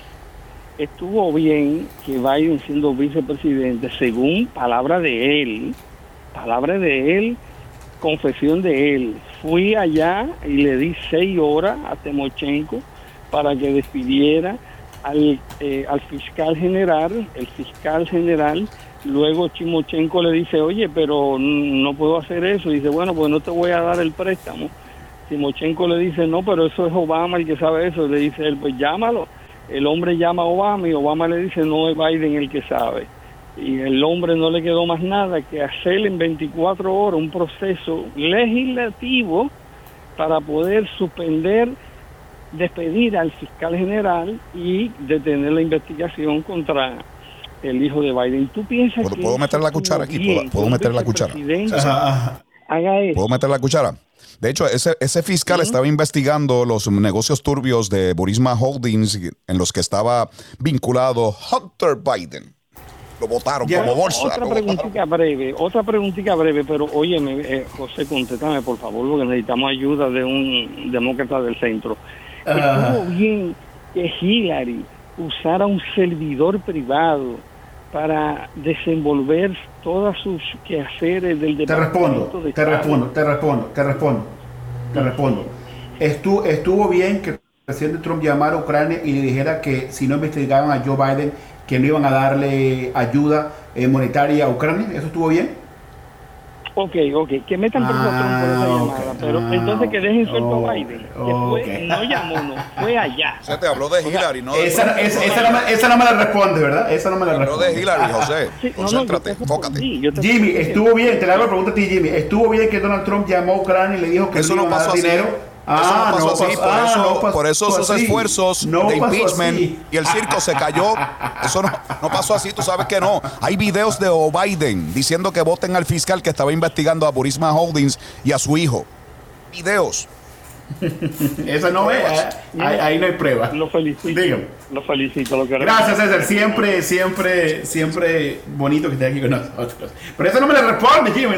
¿estuvo bien que Biden siendo vicepresidente, según palabra de él, palabra de él, confesión de él, fui allá y le di seis horas a Temochenko para que despidiera al, eh, al fiscal general, el fiscal general, luego Chimochenko le dice, oye, pero no puedo hacer eso, dice, bueno, pues no te voy a dar el préstamo. Timochenko le dice, no, pero eso es Obama el que sabe eso. Le dice él, pues llámalo. El hombre llama a Obama y Obama le dice, no es Biden el que sabe. Y el hombre no le quedó más nada que hacer en 24 horas un proceso legislativo para poder suspender, despedir al fiscal general y detener la investigación contra el hijo de Biden. ¿Tú piensas ¿Puedo, que puedo eso meter la cuchara aquí? ¿Puedo, meter la cuchara? vicepresidente haga eso? ¿Puedo meter la cuchara? De hecho, ese, ese fiscal estaba investigando los negocios turbios de Burisma Holdings en los que estaba vinculado Hunter Biden. Lo votaron Ya, como bolsa. Otra preguntita breve, otra preguntita breve, pero óyeme, eh, José, contéstame por favor, porque necesitamos ayuda de un demócrata del centro. Ajá. Estuvo bien que Hillary usara un servidor privado para desenvolver todas sus quehaceres del Te departamento respondo, de te respondo, te respondo, te respondo, te respondo. Estuvo, estuvo bien que el presidente Trump llamara a Ucrania y le dijera que si no investigaban a Joe Biden, que no iban a darle ayuda eh, monetaria a Ucrania. ¿Eso estuvo bien? Ok, ok, que metan preso a Trump por esa Ah, llamada, ok, pero ah, entonces que dejen suelto ok, a Biden, que fue, no llamó, no, fue allá. Se te habló de Hillary, ¿no? de Esa, Trump. esa, esa no me, esa no me la responde, ¿verdad? Esa no me la Habló responde. de Hillary, José. Sí, no, no, Concéntrate, te enfócate. Jimmy, estuvo bien, te la hago la pregunta a ti, Jimmy. ¿Estuvo bien que Donald Trump llamó a Ucrania y le dijo que Eso no no iban a pasó dar así. dinero? Eso no pasó así, por ah, eso, no pasó por eso sus así. esfuerzos No de impeachment así. y el circo se cayó. Eso no, no pasó así, tú sabes que no. Hay videos de O. Biden diciendo que voten al fiscal que estaba investigando a Burisma Holdings y a su hijo. Videos. Esa no es, eh, ahí, ahí no hay prueba. Lo felicito. Dígame. Lo felicito. Lo Gracias, César. Siempre, siempre, siempre bonito que esté aquí con nosotros. Pero eso no me lo responde, Jimmy.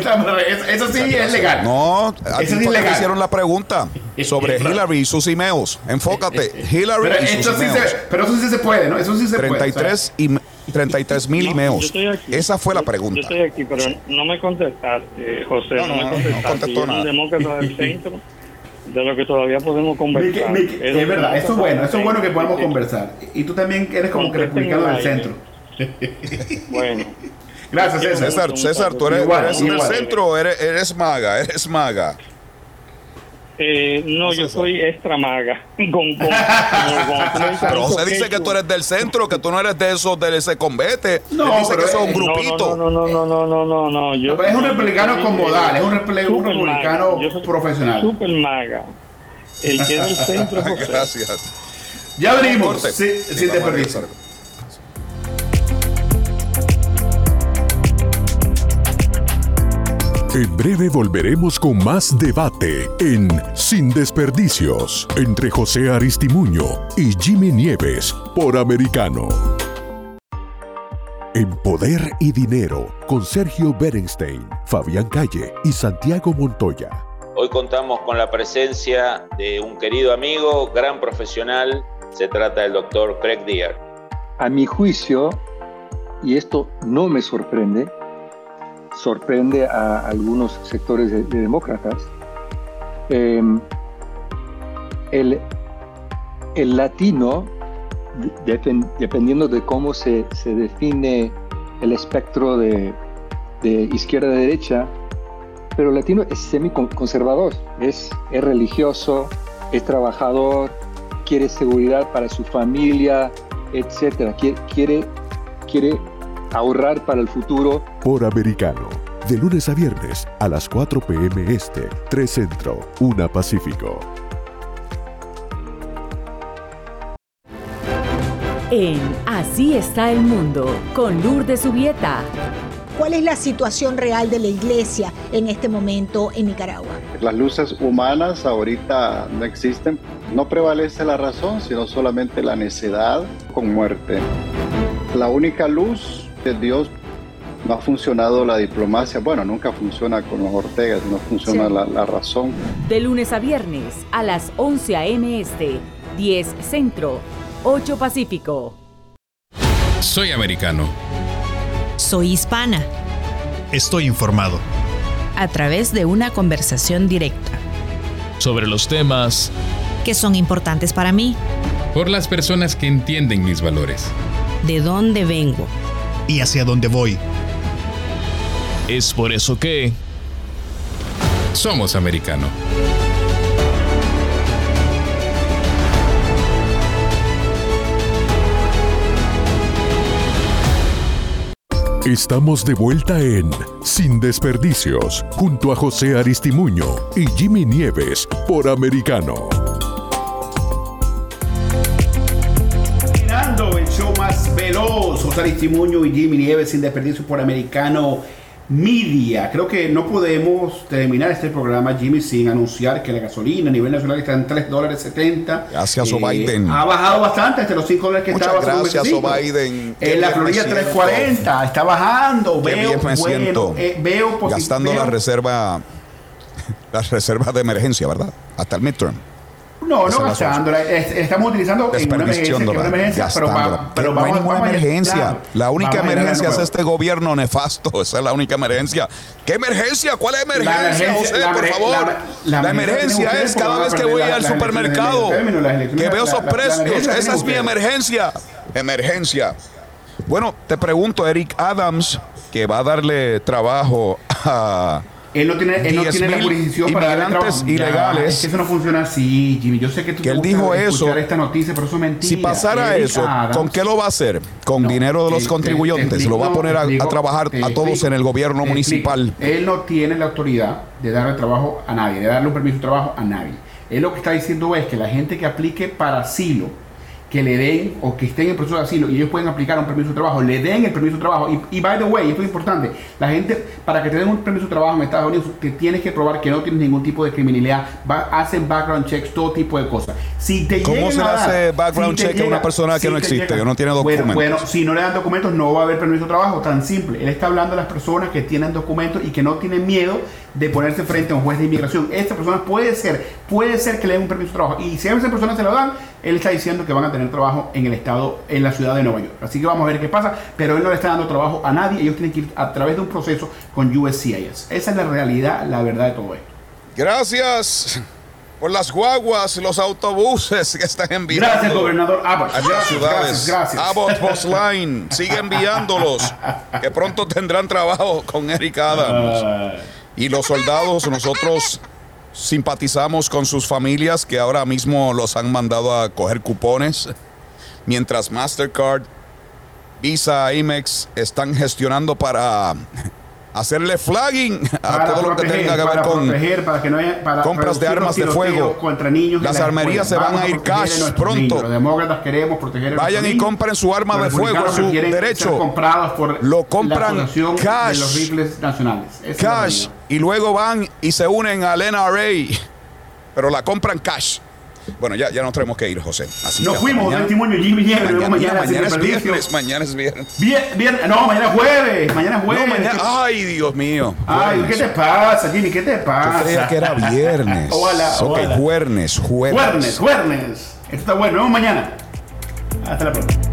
Eso, sí es legal. No, a Eso ti ilegal. hicieron la pregunta sobre Hillary y sus emails. Enfócate. Hillary Pero y sus eso, sí emails. se, pero eso sí se puede, ¿no? Eso sí se puede. 33 y 33 mil Yo emails. Esa fue la Yo pregunta. estoy aquí, pero no me contestaste, José. No, No, no, me no, no contestaste. contestó Yo nada. un demócrata del centro, de lo que todavía podemos conversar. Es verdad, eso es bueno, eso es bueno que podamos conversar. Y tú también eres como que republicano del el centro. Bueno. Gracias, César. César, César, tú eres, Igual, eres del igual. centro o eres, eres maga, eres maga. Eh, no, yo soy extra maga. Con, con, con- con- Pero con- dice que tú eres del centro, que tú no eres de esos de ese convete. No, dice pero que eso es un es- no, grupito. No, no, no, no, no, no, no. Yo, Pero es un republicano con soy, modales, es un, eh, republicano maga. Yo soy profesional. Super maga. El que es del centro José. Gracias. Ya venimos, sí, sin desperdicio. En breve volveremos con más debate en Sin Desperdicios entre José Aristimuño y Jimmy Nieves por Americano. En Poder y Dinero con Sergio Berenstein, Fabián Calle y Santiago Montoya. Hoy contamos con la presencia de un querido amigo, gran profesional. Se trata del doctor Craig Deer. A mi juicio, y esto no me sorprende, sorprende a algunos sectores de, de demócratas, eh, el, el latino, de- depen- dependiendo de cómo se, se define el espectro de, de izquierda a derecha, pero el latino es semiconservador, es, es religioso, es trabajador, quiere seguridad para su familia, etcétera. Quiere, quiere ahorrar para el futuro. Por americano. De lunes a viernes a las 4 p.m. Este, 3 Centro, 1 Pacífico. En Así está el mundo, con Lourdes Subieta. ¿Cuál es la situación real de la iglesia en este momento en Nicaragua? Las luces humanas ahorita no existen. No prevalece la razón, sino solamente la necedad con muerte. La única luz de Dios no ha funcionado la diplomacia. Bueno, nunca funciona con los Ortegas, no funciona Sí. la, la razón. De lunes a viernes a las 11 a.m. Este, 10 Centro, 8 Pacífico. Soy americano. Soy hispana. Estoy informado. A través de una conversación directa. Sobre los temas Que son importantes para mí. por las personas que entienden mis valores. De dónde vengo. Y hacia dónde voy. Es por eso que somos americano. Estamos de vuelta en Sin Desperdicios, junto a José Aristimuño y Jimmy Nieves por Americano. Veloz, José Aristimuño y Jimmy Nieves sin desperdicio por Americano Media. Creo que no podemos terminar este programa, Jimmy, sin anunciar que la gasolina a nivel nacional está en 3 dólares 70. Gracias, Joe Biden. Ha bajado bastante, hasta los 5 dólares que Muchas estaba. gracias, Biden. En la Florida siento. 340, está bajando. Qué veo, bien me bueno, siento. eh, veo Gastando veo- la reserva, la reserva de emergencia, ¿verdad? Hasta el midterm. No, no la gastándola. es- Estamos utilizando en una emergencia, una emergencia, pero, va- pero no hay vamos, ninguna vamos emergencia. la única vamos emergencia es este gobierno nefasto. Esa es la única emergencia. ¿Qué emergencia? ¿Cuál es emergencia, emergencia- José? la por favor. la- La, la emergencia es cada vez que voy al supermercado que veo la- esos la- la precios. la Esa es mi emergencia. Emergencia. Bueno, te pregunto, Eric Adams, que va a darle trabajo a Él no tiene, él no tiene la 10.000 jurisdicción para darle inmigrantes trabajo. Ya, ilegales. es que eso no funciona así, Jimmy. Yo sé que tú Que te él dijo eso. esta noticia, pero eso es mentira. Si pasara Eric eso, Adams- ¿con qué lo va a hacer? Con No, dinero de los te- contribuyentes. te- te lo va a poner a, trabajar a todos explico, en el gobierno municipal. explico. Él no tiene la autoridad de darle trabajo a nadie, de darle un permiso de trabajo a nadie. Él lo que está diciendo es que la gente que aplique para asilo, que le den o que estén en proceso de asilo y ellos pueden aplicar un permiso de trabajo, le den el permiso de trabajo. Y, y by the way, esto es importante, la gente, para que te den un permiso de trabajo en Estados Unidos, te tienes que probar que no tienes ningún tipo de criminalidad, va- hacen background checks, todo tipo de cosas. Si te ¿Cómo se a dar- hace background si check a una persona que no te existe, llega- que no tiene Bueno, documentos? Bueno, si no le dan documentos, no va a haber permiso de trabajo, tan simple. Él está hablando de las personas que tienen documentos y que no tienen miedo de ponerse frente a un juez de inmigración. Estas personas puede ser, puede ser que le den un permiso de trabajo. Y si a esas personas se lo dan, él está diciendo que van a tener trabajo en el estado, en la ciudad de Nueva York. Así que vamos a ver qué pasa. Pero él no le está dando trabajo a nadie. Ellos tienen que ir a través de un proceso con USCIS. Esa es la realidad, la verdad de todo esto. Gracias por las guaguas, los autobuses que están enviando. Gracias, gobernador Abbott. Ciudades. gracias, gracias. Abbott. Sigue enviándolos. Que pronto tendrán trabajo con Eric Adams. Y los soldados, nosotros simpatizamos con sus familias que ahora mismo los han mandado a coger cupones. Mientras Mastercard, Visa, Amex están gestionando para hacerle flagging a Para todo lo que tenga que ver con proteger, para que no haya- para compras de armas de fuego. contra niños Las la armerías se escuela. van a ir cash pronto. niños. Los demócratas queremos proteger a Vayan y niños. compren su arma Los de fuego, su derecho. comprados por Lo la compran Asociación cash. de los rifles nacionales. Esa es la cash y luego van y se unen al NRA, pero la compran cash. Bueno, ya, ya nos tenemos que ir, José. Así Nos fuimos, mañana- Testimonio, Jimmy vemos Mañana, mañana, mañana es viernes, mañana es viernes. Vier- vier- no, mañana es jueves, mañana es jueves. No, mañana- ay, Dios mío. Ay, Jueves. ¿qué te pasa, Jimmy? ¿Qué te pasa? Yo creía que era viernes. Hola, Ok, jueves, jueves. Jueves, jueves. Esto está bueno, nos vemos mañana. Hasta la próxima.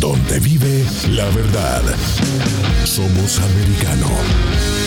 donde vive la verdad. Somos americano.